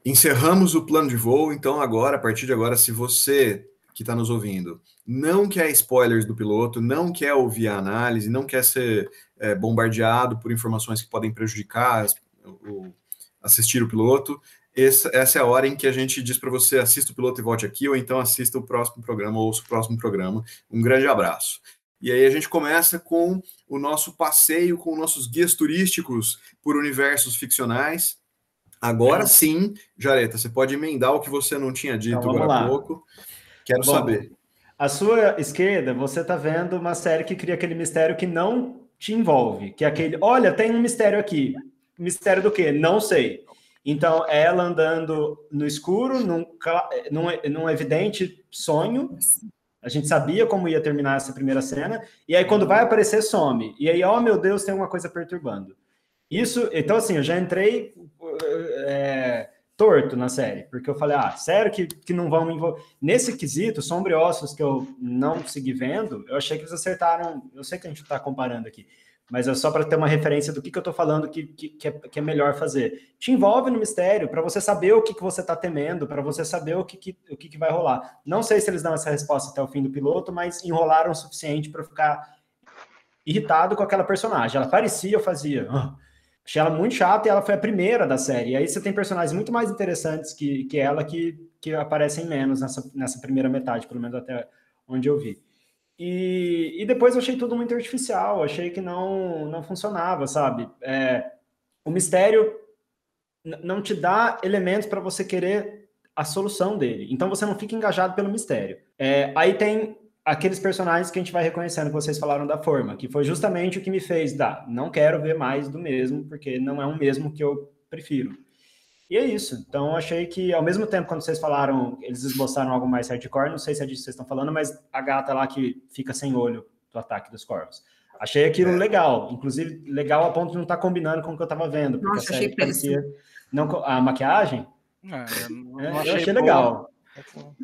D: Encerramos o plano de voo, então agora, a partir de agora, se você que está nos ouvindo não quer spoilers do piloto, não quer ouvir a análise, não quer ser é, bombardeado por informações que podem prejudicar o, assistir o piloto, essa, essa, é a hora em que a gente diz para você assista o piloto e volte aqui, ou então assista o próximo programa ou o próximo programa. Um grande abraço. E aí a gente começa com o nosso passeio com nossos guias turísticos por universos ficcionais. Agora é. sim, Jareta, você pode emendar o que você não tinha dito então, agora há pouco. Quero Bom, saber.
A: À sua esquerda, você está vendo uma série que cria aquele mistério que não te envolve, que é aquele, olha, tem um mistério aqui. Mistério do quê? Não sei. Então, ela andando no escuro, num, num, num evidente sonho, a gente sabia como ia terminar essa primeira cena, e aí quando vai aparecer, some. E aí, oh meu Deus, tem uma coisa perturbando. Isso, então assim, eu já entrei é, torto na série, porque eu falei, ah, sério que, que não vão envolver. Nesse quesito, Ossos, que eu não segui vendo, eu achei que eles acertaram. Eu sei que a gente está comparando aqui, mas é só para ter uma referência do que, que eu estou falando que, que, que, é, que, é, melhor fazer. Te envolve no mistério, para você saber o que, que você está temendo, para você saber o, que, que, o que, que vai rolar. Não sei se eles dão essa resposta até o fim do piloto, mas enrolaram o suficiente para ficar irritado com aquela personagem. Ela parecia, eu fazia. Oh. Achei ela muito chata e ela foi a primeira da série. E aí você tem personagens muito mais interessantes que, que ela que, que aparecem menos nessa, nessa primeira metade, pelo menos até onde eu vi. E, e depois eu achei tudo muito artificial, achei que não, não funcionava, sabe? É, o mistério não te dá elementos para você querer a solução dele. Então você não fica engajado pelo mistério. É, aí tem aqueles personagens que a gente vai reconhecendo que vocês falaram da forma, que foi justamente o que me fez dar. Não quero ver mais do mesmo, porque não é um mesmo que eu prefiro. E é isso. Então, eu achei que, ao mesmo tempo, quando vocês falaram, eles esboçaram algo mais hardcore, não sei se é disso que vocês estão falando, mas a gata lá que fica sem olho do ataque dos corvos. Achei aquilo é. legal. Inclusive, legal a ponto de não estar tá combinando com o que eu estava vendo. Porque Nossa, a série parecia. Não, a maquiagem? É, eu, <laughs> não, é, achei, eu achei legal.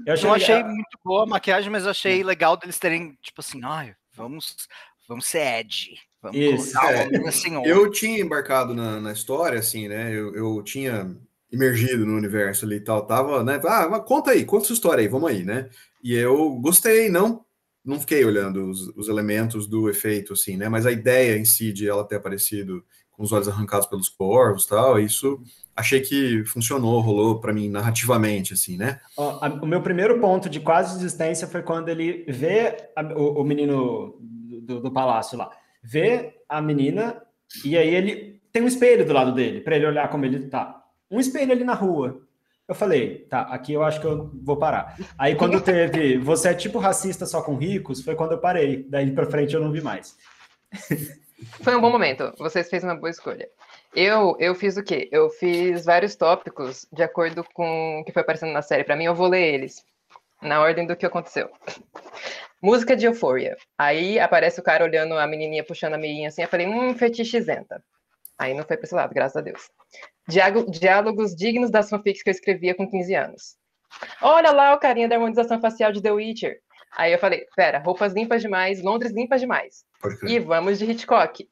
F: Eu achei, não achei muito boa a maquiagem, mas achei é. legal deles terem, tipo assim, ai, vamos, vamos ser edgy. Vamos
D: Isso, é. assim, eu tinha embarcado na, na história, assim, né? Eu, eu tinha imergido no universo ali e tal, tava, né? Ah, conta aí, conta sua história aí, vamos aí, né? E eu gostei, não não fiquei olhando os, os, elementos do efeito, assim, né? Mas a ideia em si de ela ter aparecido com os olhos arrancados pelos corvos tal, isso achei que funcionou, rolou para mim narrativamente, assim, né?
A: A, o meu primeiro ponto de quase desistência foi quando ele vê a, o, o, menino do, do, palácio lá, vê a menina e aí ele tem um espelho do lado dele para ele olhar como ele tá. Um espelho ali na rua. Eu falei, tá, aqui eu acho que eu vou parar. Aí quando teve, <laughs> você é tipo racista só com ricos, foi quando eu parei. Daí para frente eu não vi mais.
C: Foi um bom momento. Vocês fez uma boa escolha. Eu, eu fiz o quê? Eu fiz vários tópicos de acordo com o que foi aparecendo na série. Para mim, eu vou ler eles na ordem do que aconteceu. Música de Euphoria. Aí aparece o cara olhando a menininha puxando a meinha assim. Eu falei, hum, fetichizenta. Aí não foi para esse lado, graças a Deus. Diálogos dignos das fanfics que eu escrevia com 15 anos. Olha lá o carinha da harmonização facial de The Witcher. Aí eu falei, pera, roupas limpas demais, Londres limpas demais. E vamos de Hitchcock.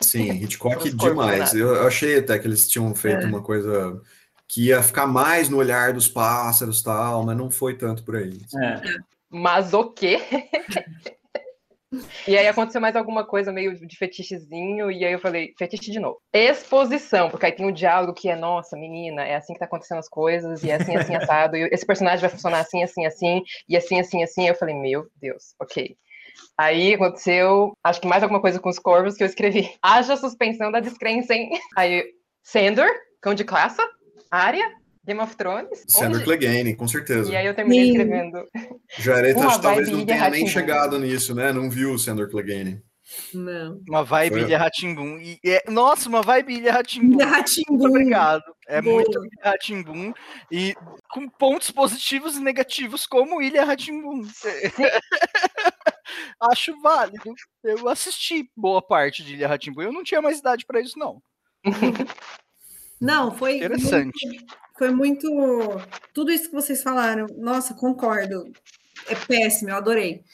D: Sim, <laughs> Hitchcock demais. Eu, achei até que eles tinham feito é. uma coisa que ia ficar mais no olhar dos pássaros tal, mas não foi tanto por aí.
C: É. Mas o quê? <laughs> E aí aconteceu mais alguma coisa meio de fetichezinho, e aí eu falei, fetiche de novo. Exposição, porque aí tem um diálogo que é, nossa, menina, é assim que tá acontecendo as coisas, e é assim, assim, assado, e esse personagem vai funcionar assim, assim, assim, e assim, assim, assim. Eu falei, meu Deus, ok. Aí aconteceu, acho que mais alguma coisa com os corvos que eu escrevi. <laughs> Haja suspensão da descrença, hein? Aí, Sandor, cão de classe, área, Game of Thrones?
D: Sandor Clegane, com certeza.
C: E aí eu terminei Sim. escrevendo.
D: Jareta talvez não tenha nem chegado nisso, né? Não viu o Sandor Clegane.
F: Não. Uma vibe Foi. Ilha Ratimbum. E é, nossa, uma vibe Ratimbum.
E: Ilha Ratimbum. Muito
F: obrigado. É Boa. muito Ilha Ratimbum. E com pontos positivos e negativos, como Ilha Ratimbum. <laughs> Acho válido. Eu assisti boa parte de Ilha Ratimbum. Eu não tinha mais idade para isso, não.
E: Não, foi.
F: Interessante.
E: Muito, foi muito. Tudo isso que vocês falaram, nossa, concordo. É péssimo, eu adorei.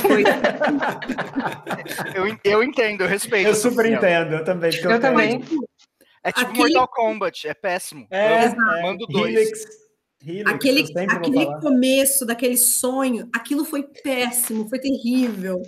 E: Foi... <laughs>
F: eu, eu entendo, eu respeito.
A: Eu super entendo, eu também.
C: Eu, eu também.
F: É tipo Aquele... Mortal Kombat, é péssimo.
A: É, eu mando dois. Helix,
E: Helix, aquele aquele começo daquele sonho, aquilo foi péssimo, foi terrível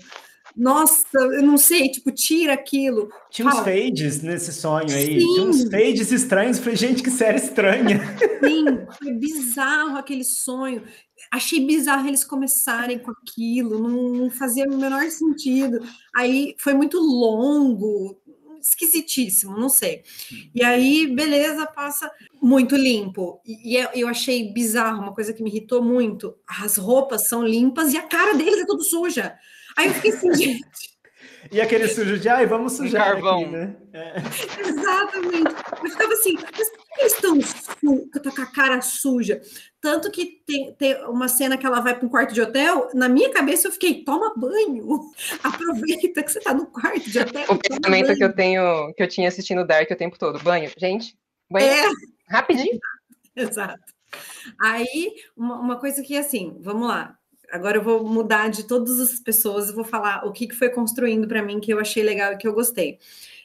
E: nossa, eu não sei, tipo, tira aquilo.
A: Tinha uns fades nesse sonho aí, Sim. tinha uns fades estranhos. Falei, gente, que série estranha.
E: Sim, foi bizarro aquele sonho. Achei bizarro eles começarem com aquilo, não, não fazia o menor sentido. Aí foi muito longo, esquisitíssimo, não sei. E aí, beleza, passa muito limpo. E, e eu achei bizarro, uma coisa que me irritou muito. As roupas são limpas e a cara deles é tudo suja. Aí eu fiquei assim, gente.
A: E aquele sujo de, ai, vamos sujar.
F: Carvão. Aqui, né?
E: É. Exatamente. Eu ficava assim, mas por que eles estão com a cara suja? Tanto que tem, tem uma cena que ela vai para um quarto de hotel, na minha cabeça eu fiquei, toma banho, aproveita que você está no quarto de hotel.
C: O pensamento que eu tenho, que eu tinha assistindo Dark o tempo todo, banho, gente, banho, é. rapidinho. <laughs>
E: Exato. Aí, uma, uma coisa que, assim, vamos lá, agora eu vou mudar de todas as pessoas e vou falar o que, que foi construindo para mim que eu achei legal e que eu gostei.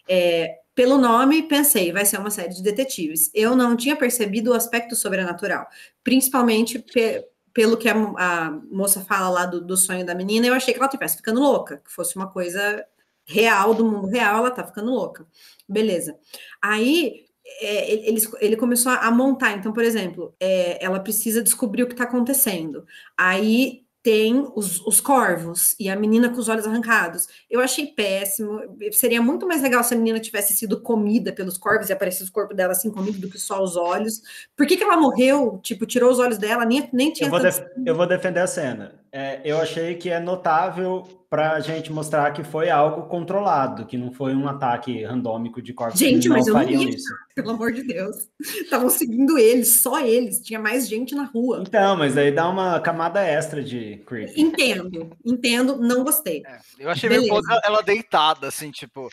E: É, pelo nome, pensei, vai ser uma série de detetives. Eu não tinha percebido o aspecto sobrenatural, principalmente pe pelo que a, a, moça fala lá do, do sonho da menina. Eu achei que ela estivesse ficando louca, que fosse uma coisa real, do mundo real, ela tá ficando louca. Beleza. Aí é, ele, ele começou a montar. Então, por exemplo, é, ela precisa descobrir o que está acontecendo. Aí tem os, os, corvos e a menina com os olhos arrancados. Eu achei péssimo. Seria muito mais legal se a menina tivesse sido comida pelos corvos e aparecesse o corpo dela assim comido do que só os olhos. Por que, que ela morreu? Tipo, tirou os olhos dela, nem, nem tinha.
A: Eu vou, def eu vou defender a cena. É, eu achei que é notável para a gente mostrar que foi algo controlado, que não foi um ataque randômico de corpos.
E: Gente, mas eu não ia, isso. <laughs> pelo amor de Deus. Estavam seguindo eles, só eles. Tinha mais gente na rua.
A: Então, mas aí dá uma camada extra de creep.
E: Entendo, entendo, não gostei. É,
F: eu achei Beleza. meio ela deitada, assim, tipo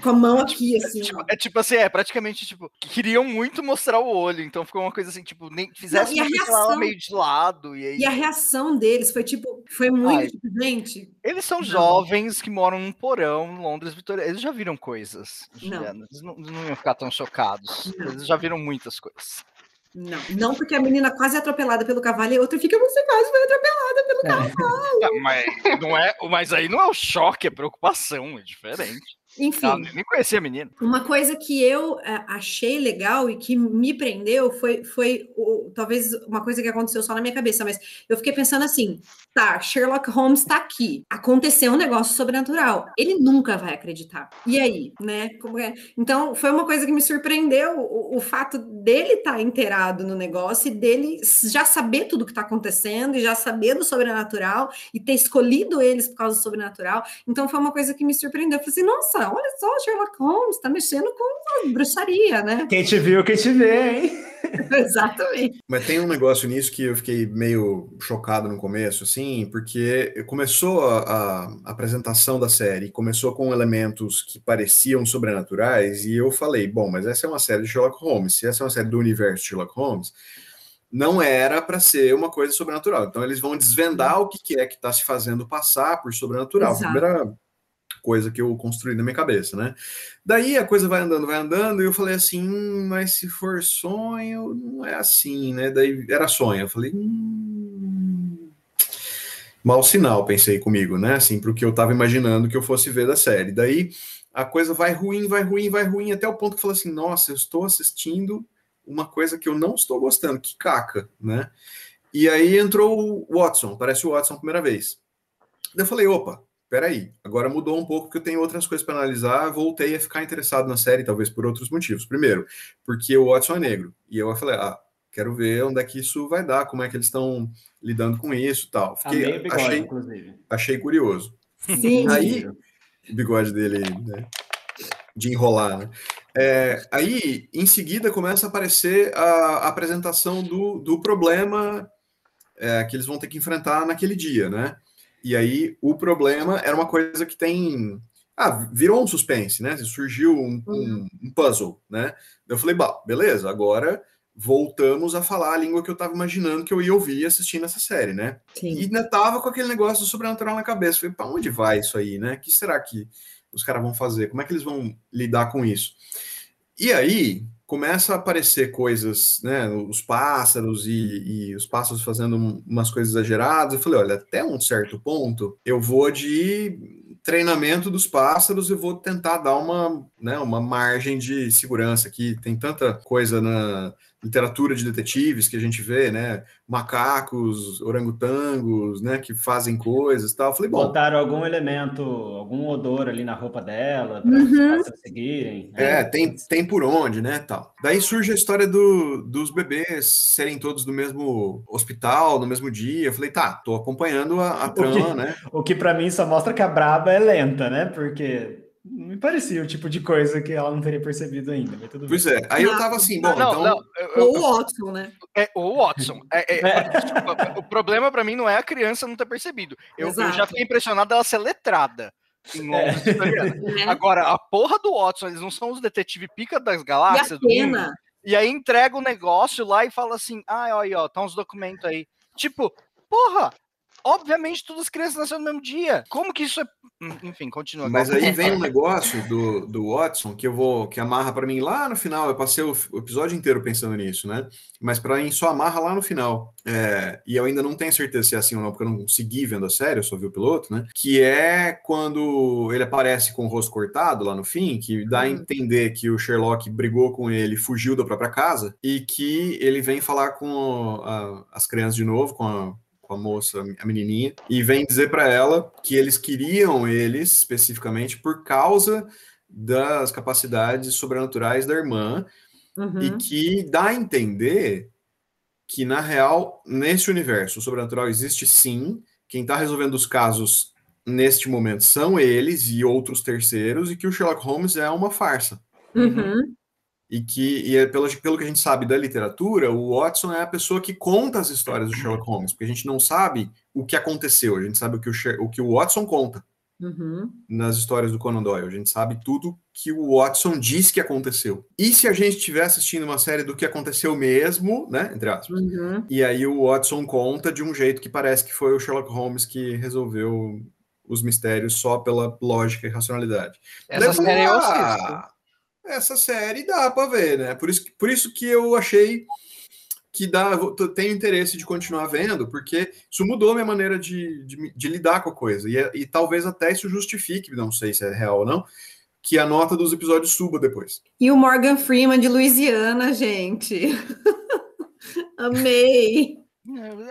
E: com a mão aqui, assim.
F: É tipo, é tipo, assim, é praticamente tipo, queriam muito mostrar o olho, então ficou uma coisa assim, tipo, nem fizesse
E: Não,
F: reação, meio de lado. E, aí...
E: e a reação deles foi tipo, foi muito tipo, gente.
F: Eles são não. jovens que moram num porão em Londres, Vitória. Eles já viram coisas.
E: Não.
F: Eles não, não iam ficar tão chocados. Não. Eles já viram muitas coisas.
E: Não, não porque a menina quase é atropelada pelo cavalo e a outra fica, você quase foi atropelada pelo é. cavalo.
F: mas, não é, mas aí não é o choque, é preocupação, é diferente.
E: Enfim.
F: Não, nem conhecia a menina.
E: Uma coisa que eu uh, achei legal e que me prendeu foi, foi o, talvez uma coisa que aconteceu só na minha cabeça, mas eu fiquei pensando assim: tá, Sherlock Holmes está aqui, aconteceu um negócio sobrenatural, ele nunca vai acreditar. E aí, né? É? Então, foi uma coisa que me surpreendeu o, o fato dele estar tá inteirado no negócio e dele já saber tudo que está acontecendo e já saber do sobrenatural e ter escolhido eles por causa do sobrenatural. Então, foi uma coisa que me surpreendeu. Eu falei assim: nossa olha só, Sherlock Holmes está mexendo com bruxaria, né?
A: Quem te viu, quem te vê, hein? <laughs>
E: Exatamente.
D: Mas tem um negócio nisso que eu fiquei meio chocado no começo, assim, porque começou a, a apresentação da série, começou com elementos que pareciam sobrenaturais, e eu falei, bom, mas essa é uma série de Sherlock Holmes, se essa é uma série do universo de Sherlock Holmes, não era para ser uma coisa sobrenatural. Então eles vão desvendar o que, é que está se fazendo passar por sobrenatural.
E: Exato.
D: Primeira coisa que eu construí na minha cabeça, né? Daí a coisa vai andando, vai andando, e eu falei assim, hum, mas se for sonho, não é assim, né? Daí era sonho. Eu falei, hum... mau sinal, pensei comigo, né? Assim, para o que eu estava imaginando que eu fosse ver da série. Daí a coisa vai ruim, vai ruim, vai ruim, até o ponto que eu falei assim, nossa, eu estou assistindo uma coisa que eu não estou gostando, que caca, né? E aí entrou o Watson, parece o Watson a primeira vez. Eu falei, opa, peraí, agora mudou um pouco que eu tenho outras coisas para analisar, voltei a ficar interessado na série, talvez por outros motivos. Primeiro, porque o Watson é negro, e eu falei, ah, quero ver onde é que isso vai dar, como é que eles estão lidando com isso tal. Fiquei,
A: bigode,
D: achei,
A: inclusive.
D: achei curioso.
E: Sim.
D: Aí, o bigode dele, né, de enrolar, né? É, aí, em seguida, começa a aparecer a, a apresentação do, do problema é, que eles vão ter que enfrentar naquele dia, né? E aí o problema era uma coisa que tem. Ah, virou um suspense, né? Surgiu um, um, uhum. um puzzle, né? Eu falei, beleza, agora voltamos a falar a língua que eu estava imaginando que eu ia ouvir assistindo essa série, né?
E: Sim.
D: E ainda tava com aquele negócio do sobrenatural na cabeça. Falei, para onde vai isso aí, né? O que será que os caras vão fazer? Como é que eles vão lidar com isso? E aí, começa a aparecer coisas, né, os pássaros e, e, os pássaros fazendo umas coisas exageradas. Eu falei, olha, até um certo ponto, eu vou de treinamento dos pássaros e vou tentar dar uma, né, uma margem de segurança aqui. Tem tanta coisa na literatura de detetives que a gente vê, né? Macacos, orangotangos, né? Que fazem coisas tal. Eu falei, bom.
A: Botaram algum elemento, algum odor ali na roupa dela, para uhum. seguirem.
D: Né? É, tem, tem por onde, né? Tal. Daí surge a história do, dos bebês serem todos do mesmo hospital, no mesmo dia. Eu falei, tá, tô acompanhando a, a trama, né?
A: O que para mim só mostra que a Braba é lenta, né? Porque me parecia o tipo de coisa que ela não teria percebido ainda. Mas tudo
D: pois bem. é, aí eu tava assim, bom, não, então. Não,
E: eu, ou o Watson, né?
F: É, ou o Watson. É, é, é. <laughs> o problema para mim não é a criança não ter percebido. Eu, eu já fiquei impressionado dela ser letrada. É. Agora, a porra do Watson, eles não são os detetive pica das galáxias
E: e do mundo.
F: E aí entrega o negócio lá e fala assim: ah, olha, ó, tá uns documentos aí. Tipo, porra, Obviamente, todas as crianças nasceram no mesmo dia. Como que isso é. Hum, enfim, continua.
D: Mas aí <laughs> vem um negócio do, do Watson que eu vou. que amarra para mim lá no final. Eu passei o, o, episódio inteiro pensando nisso, né? Mas para mim só amarra lá no final. É, e eu ainda não tenho certeza se é assim ou não, porque eu não segui vendo a série, eu só vi o piloto, né? Que é quando ele aparece com o rosto cortado lá no fim, que dá a uhum. entender que o Sherlock brigou com ele, fugiu da própria casa, e que ele vem falar com a, as crianças de novo, com a com a moça, a menininha, e vem dizer para ela que eles queriam eles especificamente por causa das capacidades sobrenaturais da irmã
E: Uhum.
D: e que dá a entender que na real nesse universo o sobrenatural existe sim. Quem está resolvendo os casos neste momento são eles e outros terceiros e que o Sherlock Holmes é uma farsa
E: Uhum.
D: E que e é pelo, pelo que a gente sabe da literatura, o Watson é a pessoa que conta as histórias do Sherlock Holmes, porque a gente não sabe o que aconteceu, a gente sabe o que o, o, que o Watson conta
E: Uhum.
D: nas histórias do Conan Doyle, a gente sabe tudo que o Watson diz que aconteceu. E se a gente estiver assistindo uma série do que aconteceu mesmo, né, entre aspas,
E: Uhum.
D: e aí o Watson conta de um jeito que parece que foi o Sherlock Holmes que resolveu os mistérios só pela lógica e racionalidade.
F: Essa
D: Daí
F: série eu
D: ah,
F: assisto.
D: Essa série dá pra ver, né? Por isso, que- por isso que eu achei que dá, eu tenho interesse de continuar vendo, porque isso mudou a minha maneira de, de, de lidar com a coisa. E, é- e talvez até isso justifique, não sei se é real ou não, que a nota dos episódios suba depois.
E: E o Morgan Freeman de Louisiana, gente. <laughs> Amei.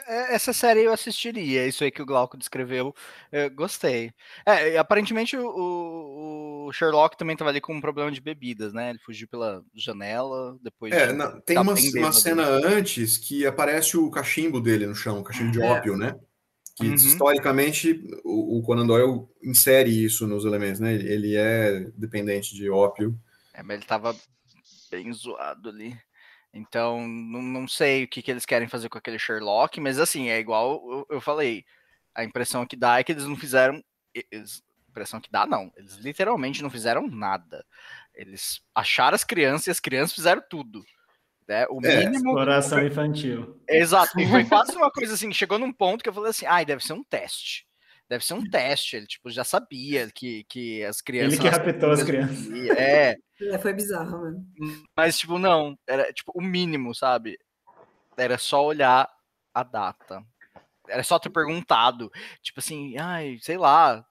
F: É, Essa série eu assistiria, isso aí que o Glauco descreveu, eu gostei. É, aparentemente o, o- o Sherlock também estava ali com um problema de bebidas, né? Ele fugiu pela janela, depois.
D: É,
F: de-
D: na- tem uma, uma cena antes que aparece o cachimbo dele no chão, o cachimbo de
E: É.
D: ópio, né? Que
F: Uhum.
D: historicamente o, o Conan Doyle insere isso nos elementos, né? Ele- é dependente de ópio.
F: É, mas ele tava bem zoado ali. Então, não, não sei o que, que eles querem fazer com aquele Sherlock, mas assim, é igual eu, eu falei. A impressão que dá é que eles não fizeram. Eles, impressão que dá, não. Eles literalmente não fizeram nada. Eles acharam as crianças e as crianças fizeram tudo. Né? O
D: É,
F: mínimo.
A: Exploração infantil.
F: Exato. E foi <laughs> quase uma coisa assim, chegou num ponto que eu falei assim, ai, deve ser um teste. Deve ser um teste. Ele, tipo, já sabia que, que as crianças.
A: Ele que raptou as crianças.
F: É. <laughs>
E: É, foi bizarro, mano.
F: Mas, tipo, não. Era, tipo, o mínimo, sabe? Era só olhar a data. Era só ter perguntado. Tipo assim, ai, sei lá.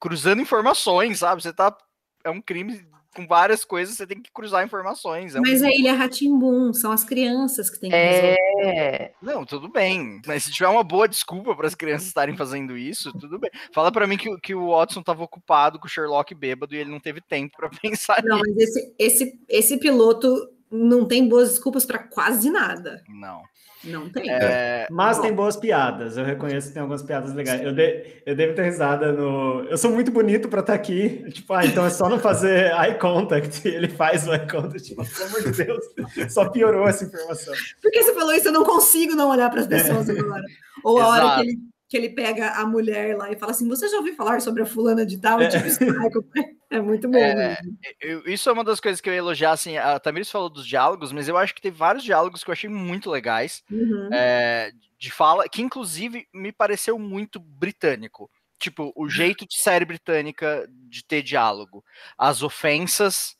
F: Cruzando informações, sabe? Você tá. É um crime com várias coisas, você tem que cruzar informações. É um-
E: Mas a Ilha Ratimbum, são as crianças que têm que resolver.
C: É,
F: Não, tudo bem. Mas se tiver uma boa desculpa para as crianças estarem fazendo isso, tudo bem. Fala para mim que, o- que o Watson estava ocupado com o Sherlock bêbado e ele não teve tempo para <laughs> pensar
E: Não,
F: nisso.
E: mas esse, esse, esse piloto não tem boas desculpas para quase nada.
F: Não.
E: Não tem.
F: É,
A: Mas tem boas piadas. Eu reconheço que tem algumas piadas legais. Eu, de, eu devo ter risada no. Eu sou muito bonito pra estar aqui. Tipo, ah, então é só não fazer eye contact. <laughs> Ele faz o eye contact. Tipo, pelo amor de Deus. Só piorou essa informação.
E: Porque você falou isso, eu não consigo não olhar para as pessoas agora. Ou a hora que ele, que ele pega a mulher lá e fala assim: Você já ouviu falar sobre a fulana de tal?
A: É.
E: Tipo, é muito bom.
F: É,
E: mesmo.
F: eu- isso é uma das coisas que eu ia elogiar, assim, a Tamiris falou dos diálogos, mas eu acho que teve vários diálogos que eu achei muito legais,
E: Uhum.
F: é, de fala, que inclusive me pareceu muito britânico. Tipo, o <laughs> jeito de série britânica de ter diálogo. As ofensas,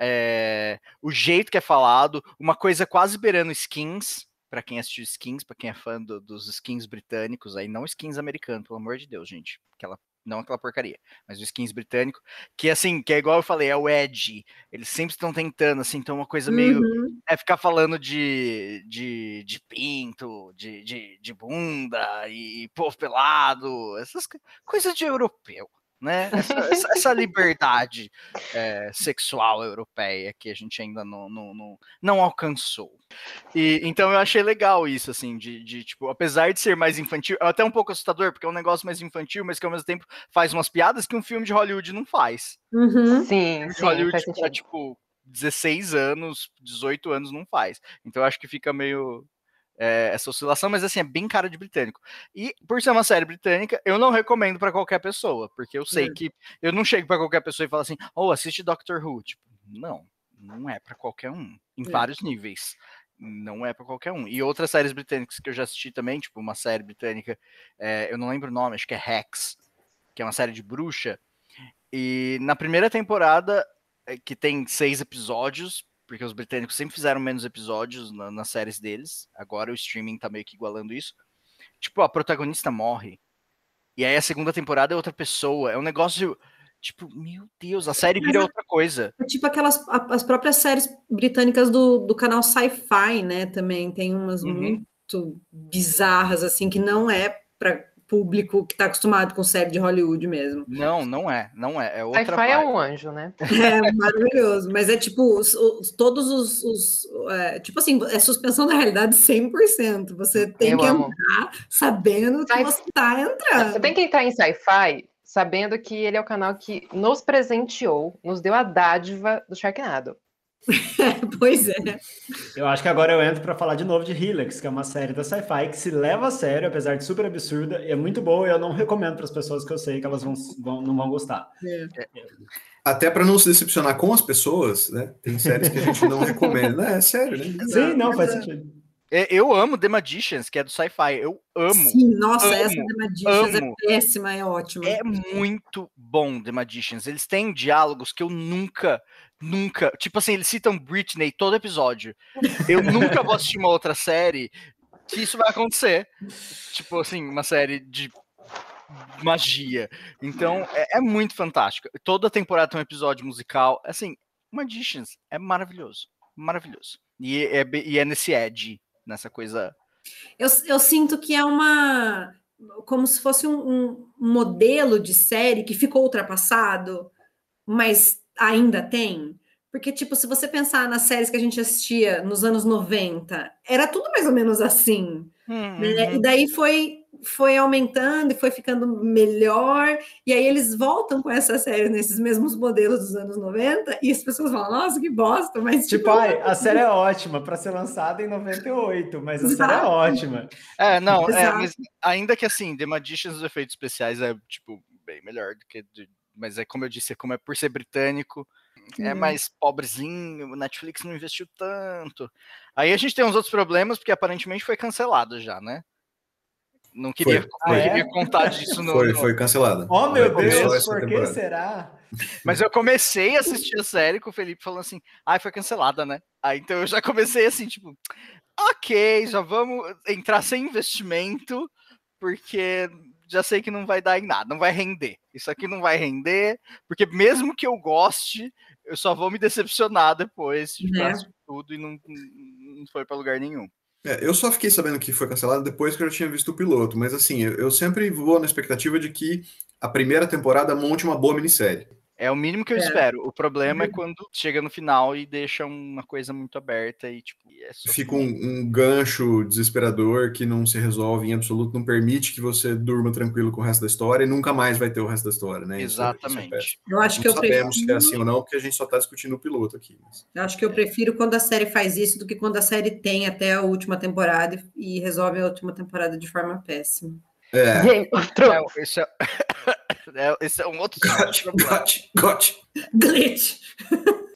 F: é, o jeito que é falado, uma coisa quase beirando skins, pra quem assistiu skins, pra quem é fã do- dos skins britânicos, aí não skins americanos, pelo amor de Deus, gente. Aquela, não aquela porcaria, mas o skins britânico, que assim, que é igual eu falei, é o Edge. Eles sempre estão tentando, assim, então uma coisa meio
E: Uhum.
F: é ficar falando de, de, de pinto, de, de, de bunda e povo pelado, essas co- coisas de europeu, né? Essa, essa- essa liberdade é, sexual europeia que a gente ainda não, não, não, não alcançou. E, então eu achei legal isso, assim, de, de, tipo, apesar de ser mais infantil, é até um pouco assustador, porque é um negócio mais infantil, mas que ao mesmo tempo faz umas piadas que um filme de Hollywood não faz.
E: Uhum.
C: sim,
F: de
C: sim,
F: Hollywood
C: faz
F: pra,
C: sentido.
F: tipo 16 anos, 18 anos não faz. Então eu acho que fica meio é, essa oscilação, mas assim, é bem cara de britânico. E por ser uma série britânica, eu não recomendo pra qualquer pessoa, porque eu sei
E: Hum.
F: que eu não chego pra qualquer pessoa e falo assim: "Oh, assiste Doctor Who". Tipo, não, não é pra qualquer um, em
E: É.
F: vários níveis. Não é pra qualquer um. E outras séries britânicas que eu já assisti também, tipo uma série britânica, é, eu não lembro o nome, acho que é Rex, que é uma série de bruxa. E na primeira temporada, é, que tem seis episódios, porque os britânicos sempre fizeram menos episódios na- nas séries deles. Agora o streaming tá meio que igualando isso. Tipo, a protagonista morre. E aí a segunda temporada é outra pessoa. É um negócio. Tipo, meu Deus, a série vira outra coisa.
E: É tipo aquelas as próprias séries britânicas do, do canal Sci-Fi, né? Também tem umas
F: Uhum.
E: muito bizarras, assim, que não é para público que está acostumado com série de Hollywood mesmo.
F: Não, não é, não é. É outra
C: Sci-fi é um anjo, né? <laughs>
E: É maravilhoso, mas é tipo, os, os- todos os, os, é, tipo assim, é suspensão da realidade 100%. Você tem
C: Eu
E: que
C: amo.
E: entrar sabendo que
C: Sci-
E: você está entrando.
C: Você tem que entrar em sci-fi sabendo que ele é o canal que nos presenteou, nos deu a dádiva do Sharknado. <laughs>
E: Pois é.
A: Eu acho que agora eu entro para falar de novo de Helix, que é uma série da Sci-Fi que se leva a sério, apesar de super absurda, e é muito boa. E eu não recomendo para as pessoas que eu sei que elas vão, vão- não vão gostar.
D: Até para não se decepcionar com as pessoas, né? Tem séries que a gente não recomenda. É sério, né?
A: Sim, não faz sentido.
F: É, Eu amo The Magicians, que é do sci-fi. Eu amo.
E: Sim, nossa,
F: amo,
E: essa da Magicians é
F: amo.
E: péssima, é ótima.
F: É muito bom The Magicians. Eles têm diálogos que eu nunca, nunca. Tipo assim, eles citam Britney todo episódio. Eu nunca vou assistir uma outra série que isso vai acontecer. Tipo assim, uma série de magia. Então, é, é muito fantástico. Toda temporada tem um episódio musical. Assim, Magicians é maravilhoso. Maravilhoso. E é, e é nesse edge, nessa coisa.
E: Eu, eu sinto que é uma. Como se fosse um, um modelo de série que ficou ultrapassado, mas ainda tem. Porque, tipo, se você pensar nas séries que a gente assistia nos anos 90, era tudo mais ou menos assim. né? E daí foi, foi aumentando e foi ficando melhor. E aí eles voltam com essa série nesses mesmos modelos dos anos 90, e as pessoas falam, nossa, que bosta, mas
A: Tipo, ai, a <laughs> série é ótima para ser lançada em 98, mas a série é
E: Exato.
A: ótima.
F: É, não, é,
E: Exato.
F: mas ainda que assim, The Magicians os efeitos especiais é, tipo, bem melhor do que. de- mas é como eu disse, é como é por ser britânico, é
E: Uhum.
F: mais pobrezinho, o Netflix não investiu tanto. Aí a gente tem uns outros problemas, porque aparentemente foi cancelado já, né? Não queria,
D: Foi.
F: não
A: Ah, é?
F: queria contar disso no.
D: Foi, foi cancelada.
A: Oh, meu Deus, por que será?
F: Mas eu comecei a assistir a série com o Felipe falando assim, ai, foi cancelada, né? Aí então eu já comecei assim, tipo, ok, já vamos entrar sem investimento, porque já sei que não vai dar em nada, não vai render. Isso aqui não vai render, porque mesmo que eu goste, eu só vou me decepcionar depois de assistir tudo e não, não foi pra lugar nenhum.
D: É, eu só fiquei sabendo que foi cancelado depois que eu já tinha visto o piloto, mas assim, eu, eu sempre vou na expectativa de que a primeira temporada monte uma boa minissérie.
F: É o mínimo que eu
E: É.
F: espero. O problema é quando chega no final e deixa uma coisa muito aberta e, tipo, é só-
D: Fica um, um gancho desesperador que não se resolve em absoluto, não permite que você durma tranquilo com o resto da história e nunca mais vai ter o resto da história, né? Isso é- isso é.
F: Exatamente.
E: Eu acho
D: Não
E: que eu
D: sabemos se é
E: prefiro-
D: assim ou não, porque a gente só está discutindo o piloto aqui. mas-
E: Eu acho que eu prefiro quando a série faz isso do que quando a série tem até a última temporada e resolve a última temporada de forma péssima.
D: É,
C: Game of
F: É,
C: Thrones.
F: esse, é... <coughs> é, esse é um outro
D: Got, got, got.
E: Glitch!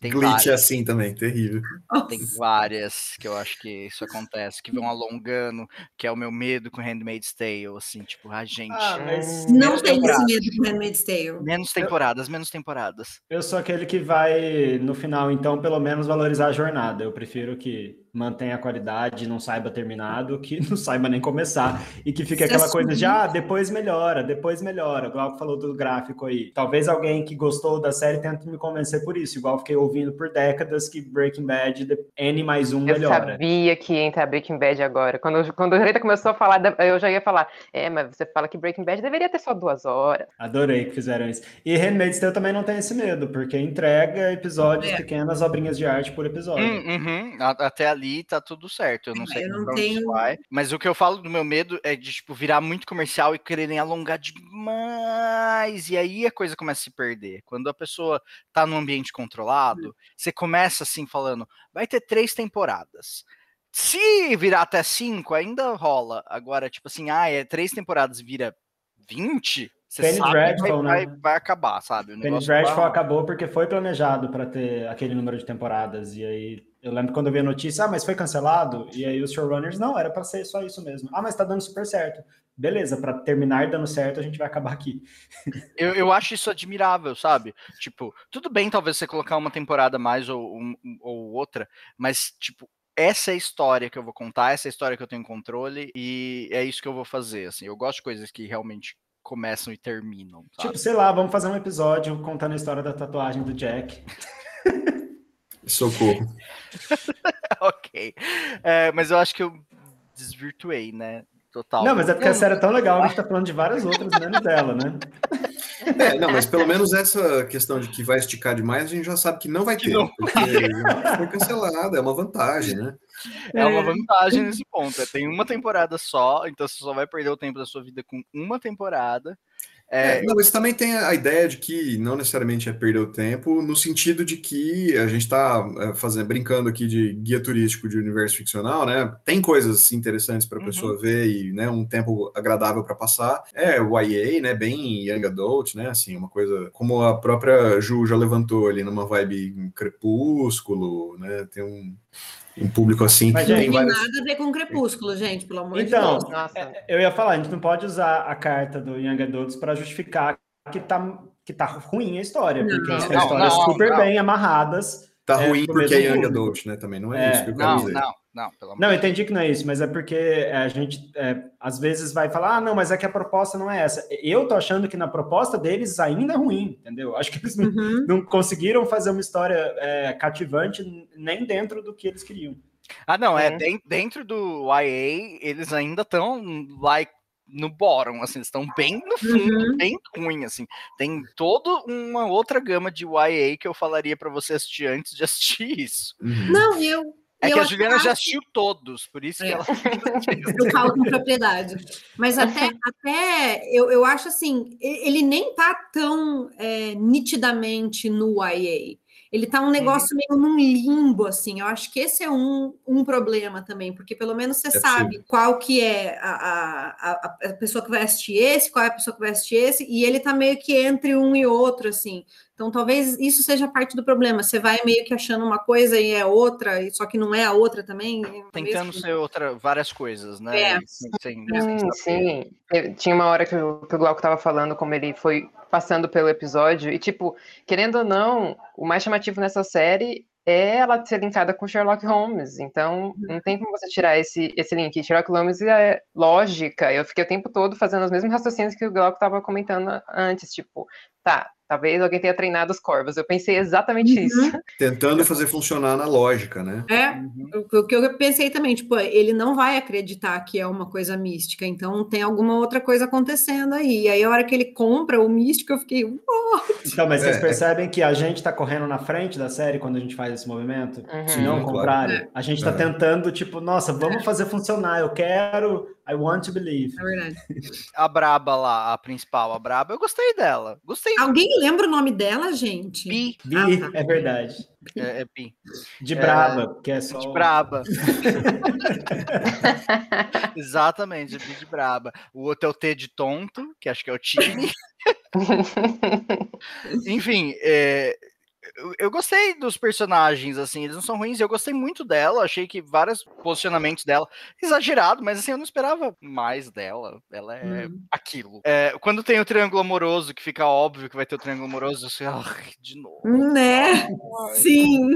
F: Tem
D: Glitch é
F: várias,
D: assim também, terrível.
F: tem várias que eu acho que isso acontece, que vão alongando, que é o meu medo com Handmaid's Tale, assim, tipo, ah, gente,
A: Ah, mas
E: Não tem esse
F: temporada.
E: medo com Handmaid's Tale.
F: menos temporadas, menos temporadas.
A: eu sou aquele que vai, no final, então, pelo menos valorizar a jornada. Eu prefiro que mantenha a qualidade, não saiba terminar, do que <laughs> não saiba nem começar. E que
E: é
A: aquela coisa de, ah, depois melhora, depois melhora. Igual que falou do gráfico aí. Talvez alguém que gostou da série tente me convencer por isso. Igual fiquei ouvindo por décadas que Breaking Bad, N mais um
C: Eu
A: melhora.
C: sabia que ia entrar Breaking Bad agora. Quando, quando a Rita começou a falar, eu já ia falar, é, mas você fala que Breaking Bad deveria ter só duas horas.
A: Adorei que fizeram isso. E Handmaid's Tale também não tem esse medo, porque entrega episódios
E: É.
A: pequenas, obrinhas de arte por episódio.
F: Hum, uhum, a- até ali tá tudo certo. Eu não sei
E: Eu não
F: onde
E: tenho-
F: vai. Mas o que eu falo do meu medo é de tipo, virar muito comercial e quererem alongar demais. E aí a coisa começa a se perder. Quando a pessoa tá num ambiente controlado, você começa assim falando: vai ter três temporadas. Se virar até cinco, ainda rola. Agora, tipo assim, ah, é três temporadas vira 20, você
A: Penny
F: sabe que vai,
A: Dreadful, né?
F: vai, acabar, sabe? O
A: Penny Dreadful
F: vai-
A: acabou porque foi planejado para ter aquele número de temporadas. E aí eu lembro quando eu vi a notícia, ah, mas foi cancelado. E aí os showrunners, não, era para ser só isso mesmo. Ah, mas tá dando super certo. Beleza, para terminar dando certo, a gente vai acabar aqui. <laughs>
F: Eu, eu acho isso admirável, sabe? Tipo, tudo bem talvez você colocar uma temporada mais ou, um- ou outra, mas, tipo, essa é a história que eu vou contar, essa é a história que eu tenho controle e é isso que eu vou fazer, assim. Eu gosto de coisas que realmente começam e terminam, sabe?
A: Tipo, sei lá, vamos fazer um episódio contando a história da tatuagem do Jack. <laughs>
D: Socorro. <laughs>
F: ok. É, mas eu acho que eu desvirtuei, né? total.
A: Não, mas é porque a série é tão legal a gente tá falando de várias outras, menos dela, né?
D: É, não, mas pelo menos essa questão de que vai esticar demais, a gente já sabe que não vai ter,
F: não.
D: porque já foi cancelada, é uma vantagem, né?
F: É uma vantagem nesse ponto. é, Tem uma temporada só, então você só vai perder o tempo da sua vida com uma temporada. É,
D: É, não, mas também tem a ideia de que não necessariamente é perder o tempo, no sentido de que a gente está fazendo, brincando aqui de guia turístico de universo ficcional, né? Tem coisas interessantes para a
F: Uhum.
D: pessoa ver e né, um tempo agradável para passar. É o YA, né? Bem young adult, né? Assim, uma coisa como a própria Ju já levantou ali numa vibe crepúsculo, né? Tem um, um público assim
A: Mas,
D: que
E: Não
D: tem várias.
E: nada a ver com Crepúsculo, gente, pelo amor
A: Então,
E: de Deus.
C: Nossa.
A: Eu ia falar, a gente não pode usar a carta do Young Adults para justificar que tá, que tá ruim a história, porque
E: Não.
A: são
F: Não,
A: histórias
F: não,
A: super
F: não.
A: bem amarradas.
D: Tá
A: É,
D: ruim porque é young adult, né? Também não é,
A: É,
D: isso que eu quero
F: não,
D: dizer.
F: não, não, pelo amor
A: Não, eu
F: de Deus.
A: entendi que não é isso, mas é porque a gente é, às vezes vai falar, ah, não, mas é que a proposta não é essa. Eu tô achando que na proposta deles ainda é ruim, entendeu? Acho que eles não,
E: Uhum.
A: não conseguiram fazer uma história é, cativante nem dentro do que eles queriam.
F: Ah, não, é den- dentro do YA, eles ainda estão like no bottom, assim, eles estão bem no fundo,
E: Uhum.
F: bem ruim, assim. Tem toda uma outra gama de YA que eu falaria pra você assistir antes de assistir isso.
D: Uhum.
E: Não, eu.
F: É
E: eu
F: que a Juliana já
E: que-
F: assistiu todos, por isso que
E: É.
F: ela. <laughs>
E: Eu falo com propriedade. Mas até, até eu, eu acho assim, ele nem tá tão é, nitidamente no YA. Ele tá um negócio meio num limbo, assim. Eu acho que esse é um, um problema também, porque pelo menos você
D: É
E: sabe qual que é a, a, a, a pessoa que vai assistir esse, qual é a pessoa que vai assistir esse, e ele tá meio que entre um e outro, assim. Então, talvez isso seja parte do problema. Você vai meio que achando uma coisa e é outra, e só que não é a outra também. é
F: Tentando ser outra, várias coisas, né?
E: É.
F: Sem- sem-
C: Sim, sim. Eu- tinha uma hora que o, que o Glauco tava falando como ele foi passando pelo episódio, e tipo, querendo ou não, o mais chamativo nessa série é ela ser linkada com Sherlock Holmes. Então, não tem como você tirar esse, esse link. Sherlock Holmes é lógica. Eu fiquei o tempo todo fazendo os mesmos raciocínios que o Glauco tava comentando antes, tipo, tá, talvez alguém tenha treinado os corvos. Eu pensei exatamente
E: Uhum.
C: isso.
D: Tentando fazer funcionar na lógica, né?
E: É,
F: Uhum.
E: o que eu pensei também, tipo, ele não vai acreditar que é uma coisa mística, então tem alguma outra coisa acontecendo aí. E aí, a hora que ele compra o místico, eu fiquei, "Uh,
A: Então, mas vocês
D: É, é.
A: percebem que a gente tá correndo na frente da série quando a gente faz esse movimento?
C: Uhum.
A: Se não o
D: claro.
A: contrário. A gente tá
D: É.
A: tentando, tipo, nossa, vamos fazer funcionar. Eu quero, I want to believe.
E: é verdade. <laughs>
F: A Braba lá, a principal, a Braba, eu gostei dela. Gostei.
E: Alguém lembra o nome dela, gente?
F: Pi,
A: Vi,
E: Ah, tá.
A: é verdade.
F: é, é Pi.
A: De braba, que é só.
F: De braba. <laughs> <laughs> Exatamente, de de braba. O outro é o T de tonto, que acho que é o time. Enfim, é, eu, eu gostei dos personagens, assim, eles não são ruins, eu gostei muito dela, achei que vários posicionamentos dela, exagerado, mas assim, eu não esperava mais dela, ela é
E: Hum.
F: aquilo. É, quando tem o triângulo amoroso, que fica óbvio que vai ter o triângulo amoroso, eu <laughs> sei, "Ai, de novo.
E: Né? Sim.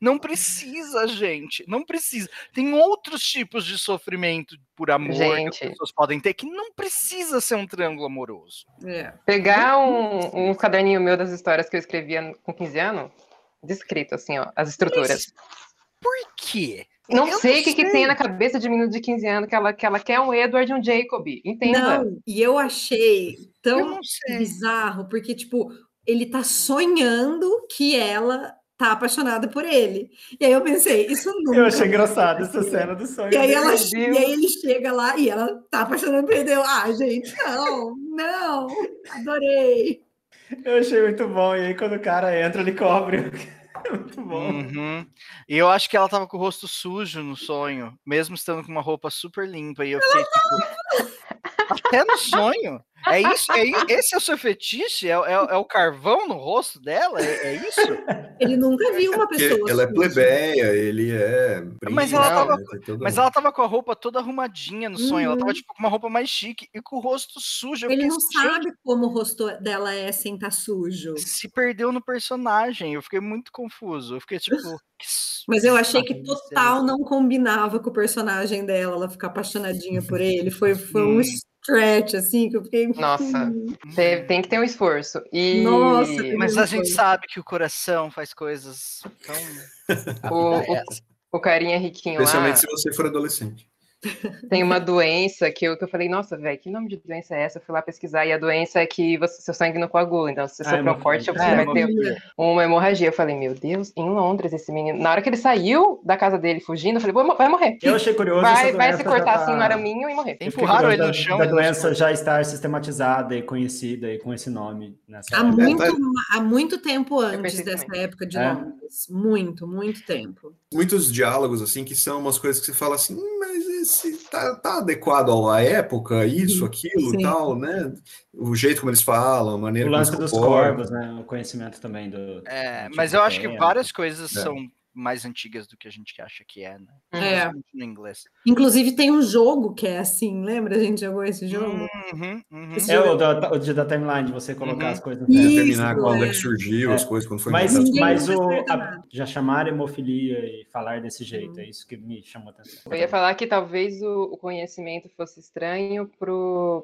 F: Não precisa, gente. Não precisa. Tem outros tipos de sofrimento por amor que
C: Gente.
F: as pessoas podem ter que não precisa ser um triângulo amoroso.
E: É.
C: Pegar um, um caderninho meu das histórias que eu escrevia com 15 anos, descrito, assim, ó, as estruturas.
F: Por quê?
C: Não
F: eu
C: sei o que, que tem na cabeça de menino de 15 anos que ela, que ela quer um Edward e um Jacob. Entenda.
E: Não, e eu achei
F: Eu
E: tão
F: sei.
E: bizarro, porque, tipo, ele tá sonhando que ela tá apaixonada por ele. E aí eu pensei, isso nunca.
A: Eu achei engraçado essa cena do sonho.
E: E aí, ela, e aí ele chega lá e ela tá apaixonada por ele. Eu, Ah, gente, não, não, adorei.
A: Eu achei muito bom. E aí, quando o cara entra, ele cobre. <laughs> muito bom.
F: Uhum. E eu acho que ela tava com o rosto sujo no sonho, mesmo estando com uma roupa super limpa. E eu fiquei tipo. Até no sonho? É isso? É, esse é o seu fetiche? É, é- é o carvão no rosto dela? É, é isso?
E: Ele nunca viu uma
D: Porque
E: pessoa.
D: ela é
E: suja.
D: plebeia, ele é.
F: Mas ela tava-
D: né, todo
F: Mas ela tava com a roupa toda arrumadinha no sonho. Ela tava
E: Uhum.
F: tipo com uma roupa mais chique e com o rosto sujo.
E: Ele não
F: assim, "Gente,
E: sabe como o rosto dela é sem estar sujo.
F: se perdeu no personagem. Eu fiquei muito confuso. Eu fiquei tipo.
E: Mas eu achei que
F: sabe,
E: total não combinava com o personagem dela, ela ficar apaixonadinha por ele. Foi, foi um stretch, assim, que eu fiquei.
C: Nossa. <laughs>
E: "Hum".
C: Tem, tem que ter um esforço. E
E: Nossa,
F: Mas a gente sabe que o coração faz coisas tão.
C: O-
F: é
C: o- <laughs> o carinha riquinho lá.
D: Especialmente se você for adolescente.
C: Tem uma <laughs> doença que eu, que eu falei, nossa, velho, que nome de doença é essa? Eu fui lá pesquisar e a doença é que você, seu sangue não coagula. Então, se você
A: Ah,
C: um
A: hemofília.
C: corte, você
F: É,
C: vai ter uma hemorragia. Eu falei, meu Deus, em Londres, esse menino. Na hora que ele saiu da casa dele fugindo, eu falei, "Vou- vai morrer.
A: Eu achei curioso
C: Vai, vai se cortar
A: tá-
C: assim no araminho e morrer.
F: Empurraram ele no chão
A: Da
F: e não
A: doença já estar sistematizada e conhecida e com esse nome nessa
E: Há muito, há muito tempo antes
C: percebi
E: dessa época de
A: É.
E: Londres. Muito, muito tempo.
D: Muitos diálogos, assim, que são umas coisas que você fala assim, "Hum, mas esse tá, tá adequado à época, isso, aquilo,
E: Sim.
D: tal, né? O jeito como eles falam, a maneira
A: O
D: como
A: lance dos corvos, né? O conhecimento também do.
F: É, mas eu acho que várias coisas
D: É.
F: são mais antigas do que a gente acha que é, né?
E: É.
F: No inglês.
E: Inclusive tem um jogo que é assim, lembra? A gente jogou esse jogo?
F: Uhum, uhum.
E: Esse
A: É o da, o de- da timeline, de você colocar
F: Uhum.
A: as coisas no
E: Ih,
A: tempo.
D: Determinar
E: Isso,
D: quando é
E: é.
D: que surgiu as
A: É.
D: coisas, quando foi
A: Mas, mas o, a- já chamar hemofilia e falar desse jeito, é isso que me chamou a atenção.
C: Eu ia falar que talvez o, o conhecimento fosse estranho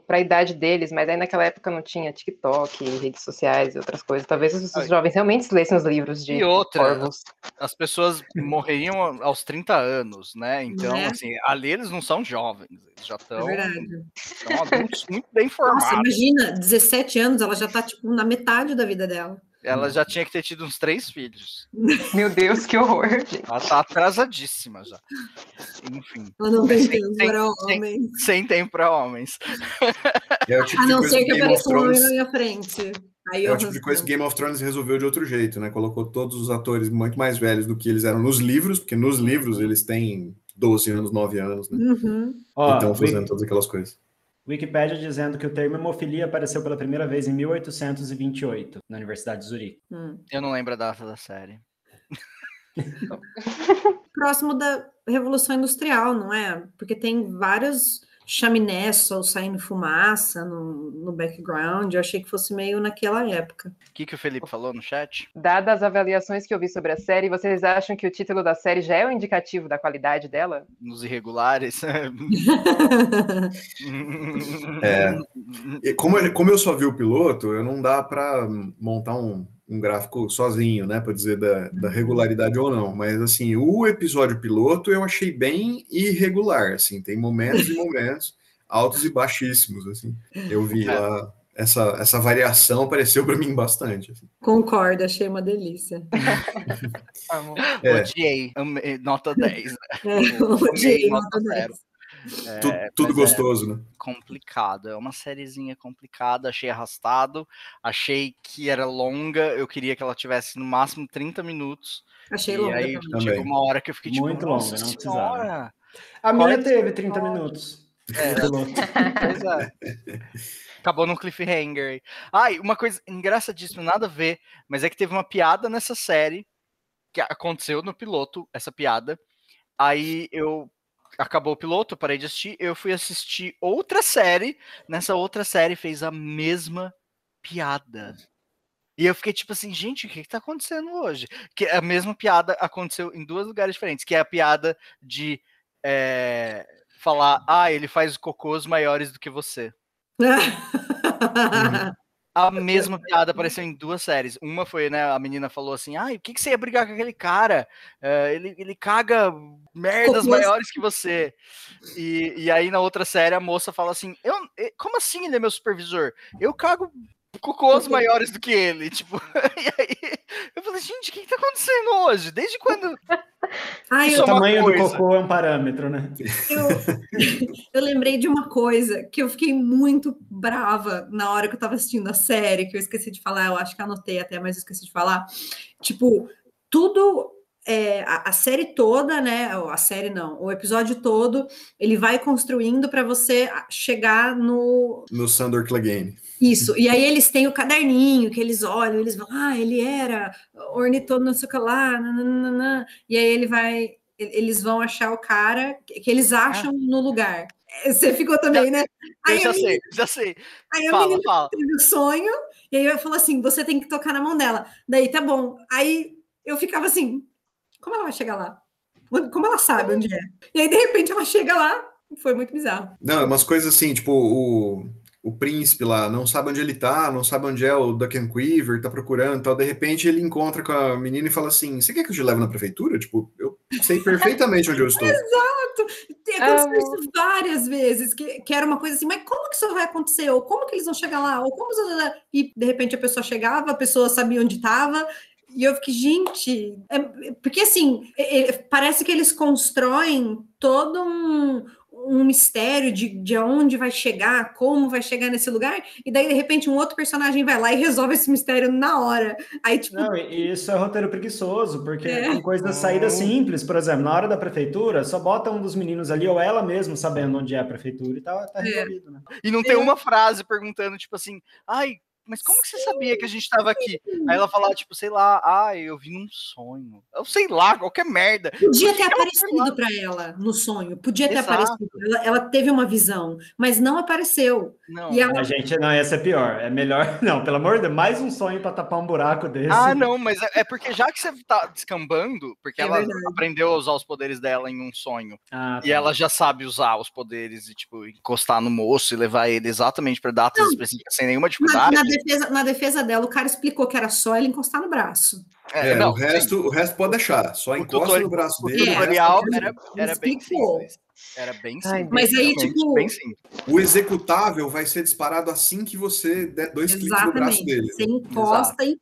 C: para a idade deles, mas aí naquela época não tinha TikTok, redes sociais e outras coisas. Talvez os, os jovens realmente lessem os livros de
F: E outra,
C: corvos.
F: as pessoas morreriam aos 30 anos, né? Então,
E: Né?
F: assim, ali eles não são jovens, eles já
E: É
F: estão
E: verdade.
F: são adultos muito bem <laughs>
E: Nossa,
F: formados.
E: imagina, 17 anos, ela já tá, tipo, na metade da vida dela.
F: Ela já tinha que ter tido uns três filhos. <laughs>
C: Meu Deus, que horror, gente.
F: Ela tá atrasadíssima já. Enfim,
E: Ela não tem
F: Sem-
E: tempo
F: sem-
E: para
F: sem-
E: homens.
F: sem tempo para homens.
D: É tipo
E: A não ser
D: que
E: apareça um homem na minha frente. Aí
D: É
E: eu
D: o tipo de coisa que. Game of Thrones resolveu de outro jeito, né? Colocou todos os atores muito mais velhos do que eles eram nos livros, porque nos livros eles têm 12 anos, 9 anos, né?
E: Uhum.
D: Então
A: Wiki-
D: fazendo todas aquelas coisas.
A: Wikipedia dizendo que o termo hemofilia apareceu pela primeira vez em 1828, na Universidade de Zurique.
E: Hum.
F: Eu não lembro a data da série.
E: Próximo da Revolução Industrial, não é? Porque tem vários chaminés só saindo fumaça no, no background. Eu achei que fosse meio naquela época.
F: O que, que o Felipe falou no chat?
C: Dadas as avaliações que eu vi sobre a série, vocês acham que o título da série já é um indicativo da qualidade dela?
F: Nos irregulares? <laughs>
D: É. E como, eu- como eu só vi o piloto, eu não dá para montar um, um gráfico sozinho, né? Para dizer da, da regularidade ou não. Mas assim, o episódio piloto eu achei bem irregular. Assim, tem momentos e <laughs> momentos altos e baixíssimos. Assim, eu vi
F: É.
D: lá essa, essa variação apareceu para mim bastante. assim.
E: Concordo, achei uma delícia. <laughs>
D: É.
F: Odiei. Nota 10. né?
E: É, <laughs> odiei,
F: nota
E: nota
F: zero.
E: 10.
F: É,
D: Tu- tudo
F: é
D: gostoso, né?
F: complicado. É uma sériezinha complicada. Achei arrastado. Achei que era longa. Eu queria que ela tivesse no máximo 30 minutos.
E: Achei
F: e
E: longa
F: aí
E: também.
F: Chegou uma hora que eu fiquei tipo,
A: Muito
F: nossa
A: longa, não precisava. A minha
F: Quarenta
A: teve 30 minutos.
F: É. Pois é. Acabou num cliffhanger. aí. Ai, uma coisa engraçadíssima, nada a ver, mas é que teve uma piada nessa série que aconteceu no piloto, essa piada. Aí eu acabou o piloto, parei de assistir, eu fui assistir outra série, nessa outra série fez a mesma piada. E eu fiquei tipo assim, gente, o que, que tá acontecendo hoje? Que a mesma piada aconteceu em dois lugares diferentes, que é a piada de é, falar, ah, ele faz cocôs maiores do que você. <laughs> A mesma piada apareceu em duas séries. Uma foi, né, a menina falou assim, ah, o que, que você ia brigar com aquele cara? Eh, ele, ele caga merdas
E: Cocôs.
F: maiores que você. E, e aí na outra série a moça fala assim, eu, eh, como assim ele é meu supervisor? Eu cago cocôs
E: Cocô.
F: maiores do que ele, tipo, <laughs> e aí eu falei, gente, o que, que tá acontecendo hoje? Desde quando? <laughs>
E: Ai,
A: O
F: é
A: tamanho do
F: coisa.
A: cocô é um parâmetro, né?
E: eu, <laughs> eu lembrei de uma coisa que eu fiquei muito brava na hora que eu tava assistindo a série, que eu esqueci de falar, eu acho que anotei até, mas eu esqueci de falar. Tipo, tudo. é, a, a série toda, né? ou A série não, o episódio todo, ele vai construindo para você chegar no,
D: No Sandor Clegane.
E: Isso, e aí eles têm o caderninho que eles olham, eles vão, ah, ele era ornitor, não sei o que lá, nananana. e aí ele vai, eles vão achar o cara que eles acham no lugar. Eh, Você ficou também, né?
F: Eu
E: Aí
F: já
E: a menina,
F: sei, já sei.
E: aí a
F: Fala,
E: menina
F: fala.
E: teve o sonho, e aí eu falou assim: você tem que tocar na mão dela. Daí tá bom. Aí eu ficava assim: como ela vai chegar lá? Como ela sabe onde é? E aí, de repente, ela chega lá, foi muito bizarro.
D: Não, é umas coisas assim, tipo, o, o príncipe lá não sabe onde ele tá, não sabe onde é o Duncan Quiver, tá procurando tal. De repente ele encontra com a menina e fala assim: Você quer que eu te leve na prefeitura? Tipo, eu sei perfeitamente onde eu estou.
E: Tem acontecido isso várias vezes, que, que era uma coisa assim, mas como que isso vai acontecer? Ou como que eles vão chegar lá? Ou como... E, de repente, a pessoa chegava, a pessoa sabia onde estava, e eu fiquei, gente, é, porque assim, é, é, parece que eles constroem todo um, um mistério de, de onde vai chegar, como vai chegar nesse lugar, e daí, de repente, um outro personagem vai lá e resolve esse mistério na hora. Aí, tipo.
A: Não, e isso é roteiro preguiçoso, porque é. tem coisa saída simples, por exemplo, na hora da prefeitura, só bota um dos meninos ali, ou ela mesmo sabendo onde é a prefeitura, e tá, tá é. resolvido, né?
F: E não tem uma frase perguntando, tipo assim, ai, mas como que você sabia que a gente estava aqui? Aí ela falava, tipo, sei lá, ah, eu vi num sonho. Eu sei lá, qualquer merda.
E: Podia ter aparecido para ela no sonho, podia ter Exato. aparecido. Ela, ela, teve uma visão, mas não apareceu.
A: Não, e ela... a gente não ia ser pior. É melhor, <laughs> não, pelo amor de Deus, mais um sonho para tapar um buraco desse.
F: Ah, não, mas é, é, porque já que você tá descambando, porque é ela verdade. aprendeu a usar os poderes dela em um sonho, ah, tá. e ela já sabe usar os poderes e, tipo, encostar no moço e levar ele exatamente para datas não, específicas sem nenhuma dificuldade.
E: Na, na defesa, na defesa dela, o cara explicou que era só ele encostar no braço.
D: É, é não, o, resto, o resto pode deixar, só o encosta tutor... no braço dele.
F: O tutorial era, era bem simples. Era bem simples.
E: Mas aí, tipo.
D: O executável vai ser disparado assim que você der dois Exatamente. cliques no braço dele.
E: Você encosta Exato. e.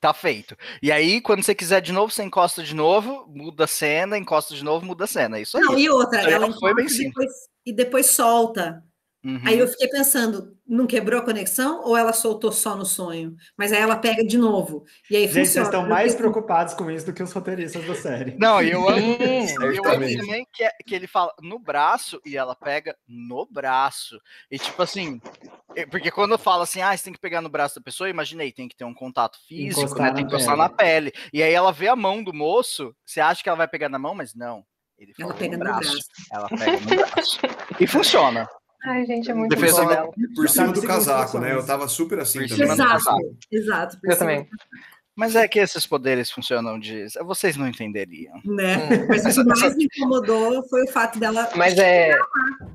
F: Tá feito. E aí, quando você quiser de novo, você encosta de novo, muda a cena, encosta de novo, muda a cena. É isso aí.
E: Não, e outra, ela foi bem simples. Depois, e depois solta. Uhum. Aí eu fiquei pensando, não quebrou a conexão ou ela soltou só no sonho? Mas aí ela pega de novo. E aí
A: Gente, vocês estão mais preocupados com isso do que os roteiristas da série.
F: Não, eu amo, <laughs> eu amo também que, é, que ele fala no braço e ela pega no braço. E tipo assim, é, porque quando eu falo assim, ah, você tem que pegar no braço da pessoa, imaginei, tem que ter um contato físico, encostar né? Tem que encostar na pele. E aí ela vê a mão do moço, você acha que ela vai pegar na mão, mas não. Ele
E: ela pega no braço. braço.
F: Ela pega no braço. E funciona.
C: Ai, gente, é muito Defesa bom.
D: Por cima do casaco, né? Eu tava super assim também.
E: Exato, exato.
C: Eu também.
F: Mas é que esses poderes funcionam de. Vocês não entenderiam.
E: Né? Hum. Mas o que <laughs> mais me incomodou foi o fato dela
C: Mas é...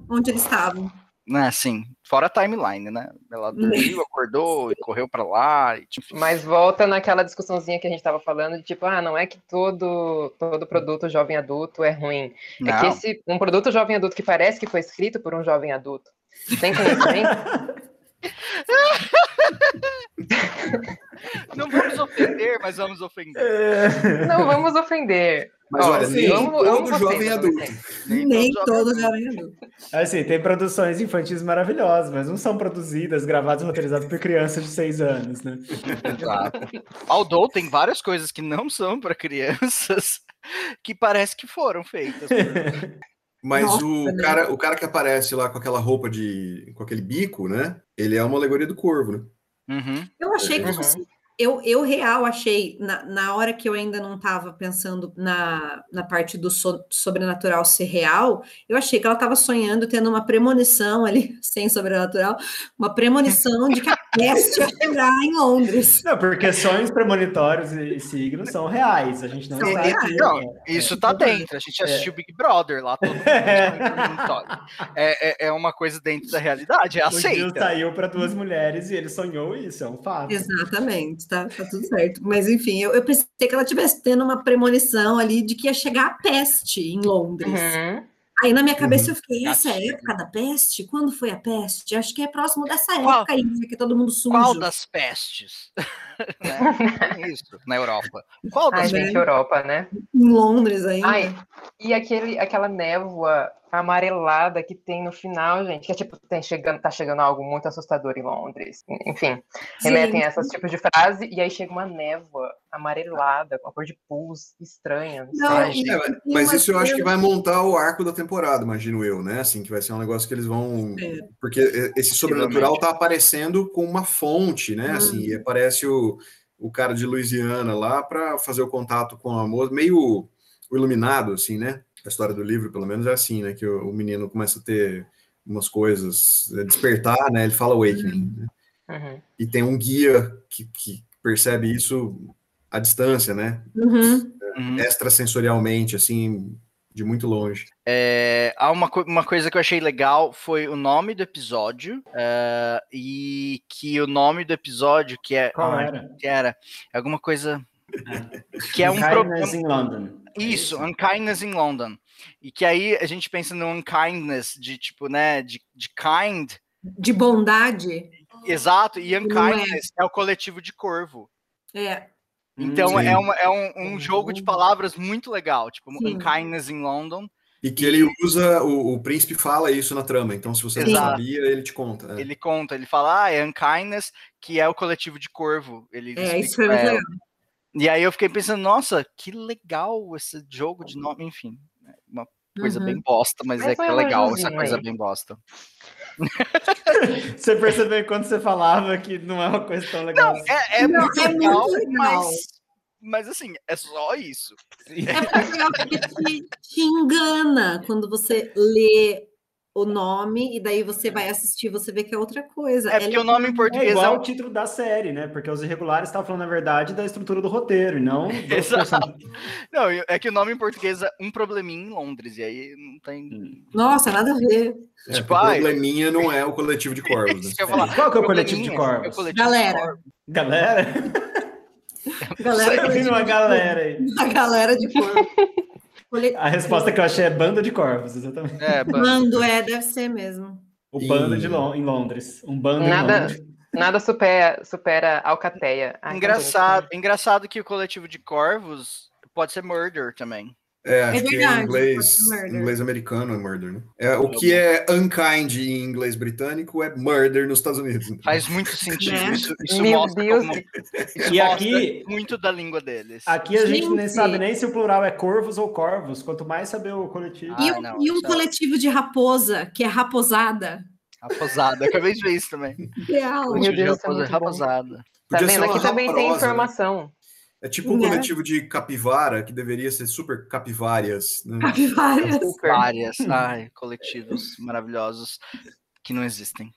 E: onde eles estavam
F: né, assim, fora a timeline, né? Ela dormiu, acordou e correu para lá. E,
C: tipo... Mas volta naquela discussãozinha que a gente estava falando de tipo, ah, não é que todo, todo produto jovem adulto é ruim. Não. É que esse, um produto jovem adulto que parece que foi escrito por um jovem adulto, sem conhecimento. <laughs>
F: Não vamos ofender, mas vamos ofender.
C: Não vamos ofender.
D: Mas olha, nem todo jovem adulto.
E: Nem, nem todo jovem adulto.
A: Assim, tem produções infantis maravilhosas, mas não são produzidas, gravadas e roteirizadas por crianças de seis anos, né?
F: Exato. Although tem várias coisas que não são para crianças <laughs> que parece que foram feitas.
D: Mas Nossa, o, né? cara, o cara que aparece lá com aquela roupa de. com aquele bico, né? Ele é uma alegoria do corvo, né?
F: Uhum.
E: Eu achei que uhum eu, eu real achei, na, na hora que eu ainda não estava pensando na, na parte do so, sobrenatural ser real, eu achei que ela estava sonhando, tendo uma premonição ali, <laughs> sem sobrenatural, uma premonição de que a peste ia chegar em Londres.
A: Não, porque sonhos premonitórios e signos são reais, a gente não são
F: sabe. Não, isso está dentro, a gente assistiu é. Big Brother lá, todo mundo <laughs> é, é, é uma coisa dentro da realidade, é aceita.
A: O saiu para duas mulheres e ele sonhou isso, é um fato.
E: Exatamente tá, tá tudo certo. Mas enfim, eu, eu pensei que ela tivesse tendo uma premonição ali de que ia chegar a peste em Londres. Uhum. Aí na minha cabeça uhum. eu fiquei, essa é a época da peste? Quando foi a peste? Acho que é próximo dessa
F: Qual,
E: época aí, que todo mundo sujo.
F: Qual das pestes? né? <laughs> Isso, na Europa. Qual das
C: Ai, gente, Europa, né?
E: Em Londres ainda.
C: Ai, e aquele, aquela névoa amarelada que tem no final, gente, que é tipo, tem chegando, tá chegando algo muito assustador em Londres. Enfim, remetem a esses tipos de frase, e aí chega uma névoa amarelada, com a cor de pus estranha.
D: Não, é, mas isso eu acho que vai montar o arco da temporada, imagino eu, né? Assim, que vai ser um negócio que eles vão. É. Porque esse sobrenatural tá aparecendo com uma fonte, né? Hum. Assim, e aparece o, o cara de Louisiana lá para fazer o contato com a moça, meio o iluminado, assim, né? A história do livro, pelo menos, é assim, né? Que o, o menino começa a ter umas coisas, é, despertar, né? Ele fala awakening. Né? Uhum. E tem um guia que, que, percebe isso à distância, né?
E: Uhum.
D: uhum. Extrasensorialmente, assim, de muito longe.
F: É, há uma, uma coisa que eu achei legal foi o nome do episódio uh, e que o nome do episódio que é
A: Qual era?
F: que era alguma coisa <laughs> que é um problema
A: London.
F: Isso, Unkindness in London. E que aí a gente pensa no unkindness, de tipo, né, de, de kind.
E: De bondade.
F: Exato, e
E: Não é.
F: unkindness é. o coletivo de corvo.
E: É.
F: Então
D: Sim.
F: é, uma- é um, um jogo de palavras muito legal, tipo,
E: Sim.
F: unkindness in London.
D: E que ele usa, o, o príncipe fala isso na trama, então se você não
F: Exato.
D: sabia, ele te conta. né?
F: Ele conta, ele fala, ah, é unkindness, que é o coletivo de corvo. Ele
E: É,
F: explica
E: isso foi muito
F: ela.
E: legal.
F: E aí eu fiquei pensando, nossa, que legal esse jogo de nome, enfim. é Uma coisa
E: Uhum.
F: bem bosta, mas,
C: Mas
F: é que é legal essa coisa
C: aí.
F: bem bosta.
A: Você percebeu quando você falava que não é uma coisa tão legal.
F: Não, é, é
E: Não,
F: muito
E: é muito
F: legal,
E: legal.
F: mas, mas assim, é só isso.
E: É legal porque te, te engana quando você lê o nome e daí você vai assistir, você vê que é outra coisa.
F: É porque o nome em
A: É
F: português é,
A: igual
F: um-
A: o título da série, né? Porque os irregulares estavam falando, na verdade, da estrutura do roteiro, e não <laughs>
F: Exato. Não, é que o nome em português é um probleminha em Londres, e aí não tem.
E: Nossa, nada a ver.
D: É,
F: Tipo,
D: o probleminha não é o coletivo de <laughs> corvos. né?
F: Falar.
A: Qual que é o coletivo de
F: é o
A: corvos?
F: coletivo de
E: Galera.
F: corvos.
A: Galera?
E: Galera,
A: vindo uma galera aí.
E: a galera de corpo. <laughs> Cole-
A: A resposta que eu achei é banda de corvos, exatamente.
F: É, ba-
E: Bando, é, deve ser mesmo.
A: O bando de Lon- em Londres. Um bando em
C: Nada,
A: Londres.
C: nada supera, supera Alcateia. Ai,
F: engraçado, engraçado que o coletivo de corvos pode ser murder também.
D: É, acho que
E: verdade,
D: em inglês, inglês americano é murder, né? É, o que é unkind em inglês britânico é murder nos Estados Unidos.
F: Faz muito sentido.
E: Né?
F: Isso, isso
C: Meu
F: mostra
C: Deus.
F: como- isso
A: E
F: mostra
A: aqui-
F: muito da língua deles.
A: Aqui a gente nem sabe nem se o plural é corvos ou corvos. Quanto mais saber o coletivo.
F: Ah,
E: E, um-
F: não,
E: e um
F: é-
E: coletivo de raposa, que é raposada.
F: Raposada. Acabei de ver isso também.
E: Real.
C: Meu
F: de
C: Deus, isso é
F: raposa-
C: bom.
F: raposada.
C: Tá vendo? Aqui também tem
D: né? É tipo um
E: Né?
D: coletivo de capivara, que deveria ser super capivárias. Né?
E: Capivaras.
C: Super.
F: Várias. Ai, coletivos maravilhosos que não existem.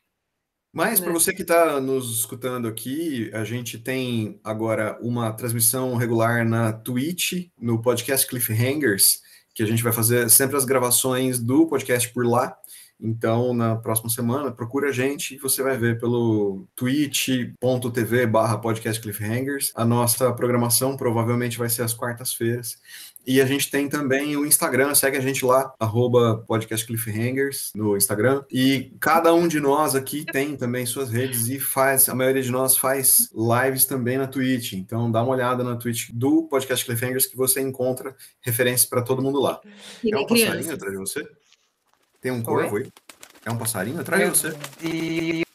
D: Mas para
E: Né?
D: você que está nos escutando aqui, a gente tem agora uma transmissão regular na Twitch, no podcast Cliffhangers, que a gente vai fazer sempre as gravações do podcast por lá. Então, na próxima semana, procura a gente e você vai ver pelo twitch.tv barra podcast Cliffhangers. A nossa programação provavelmente vai ser às quartas-feiras. E a gente tem também o Instagram, segue a gente lá, arroba podcast Cliffhangers no Instagram. E cada um de nós aqui tem também suas redes e faz, a maioria de nós faz lives também na Twitch. Então dá uma olhada na Twitch do podcast Cliffhangers que você encontra referências para todo mundo lá.
E: E
D: É um
E: nem
D: passarinho atrás de você? Tem um corvo aí? É um passarinho atrás de você?
C: E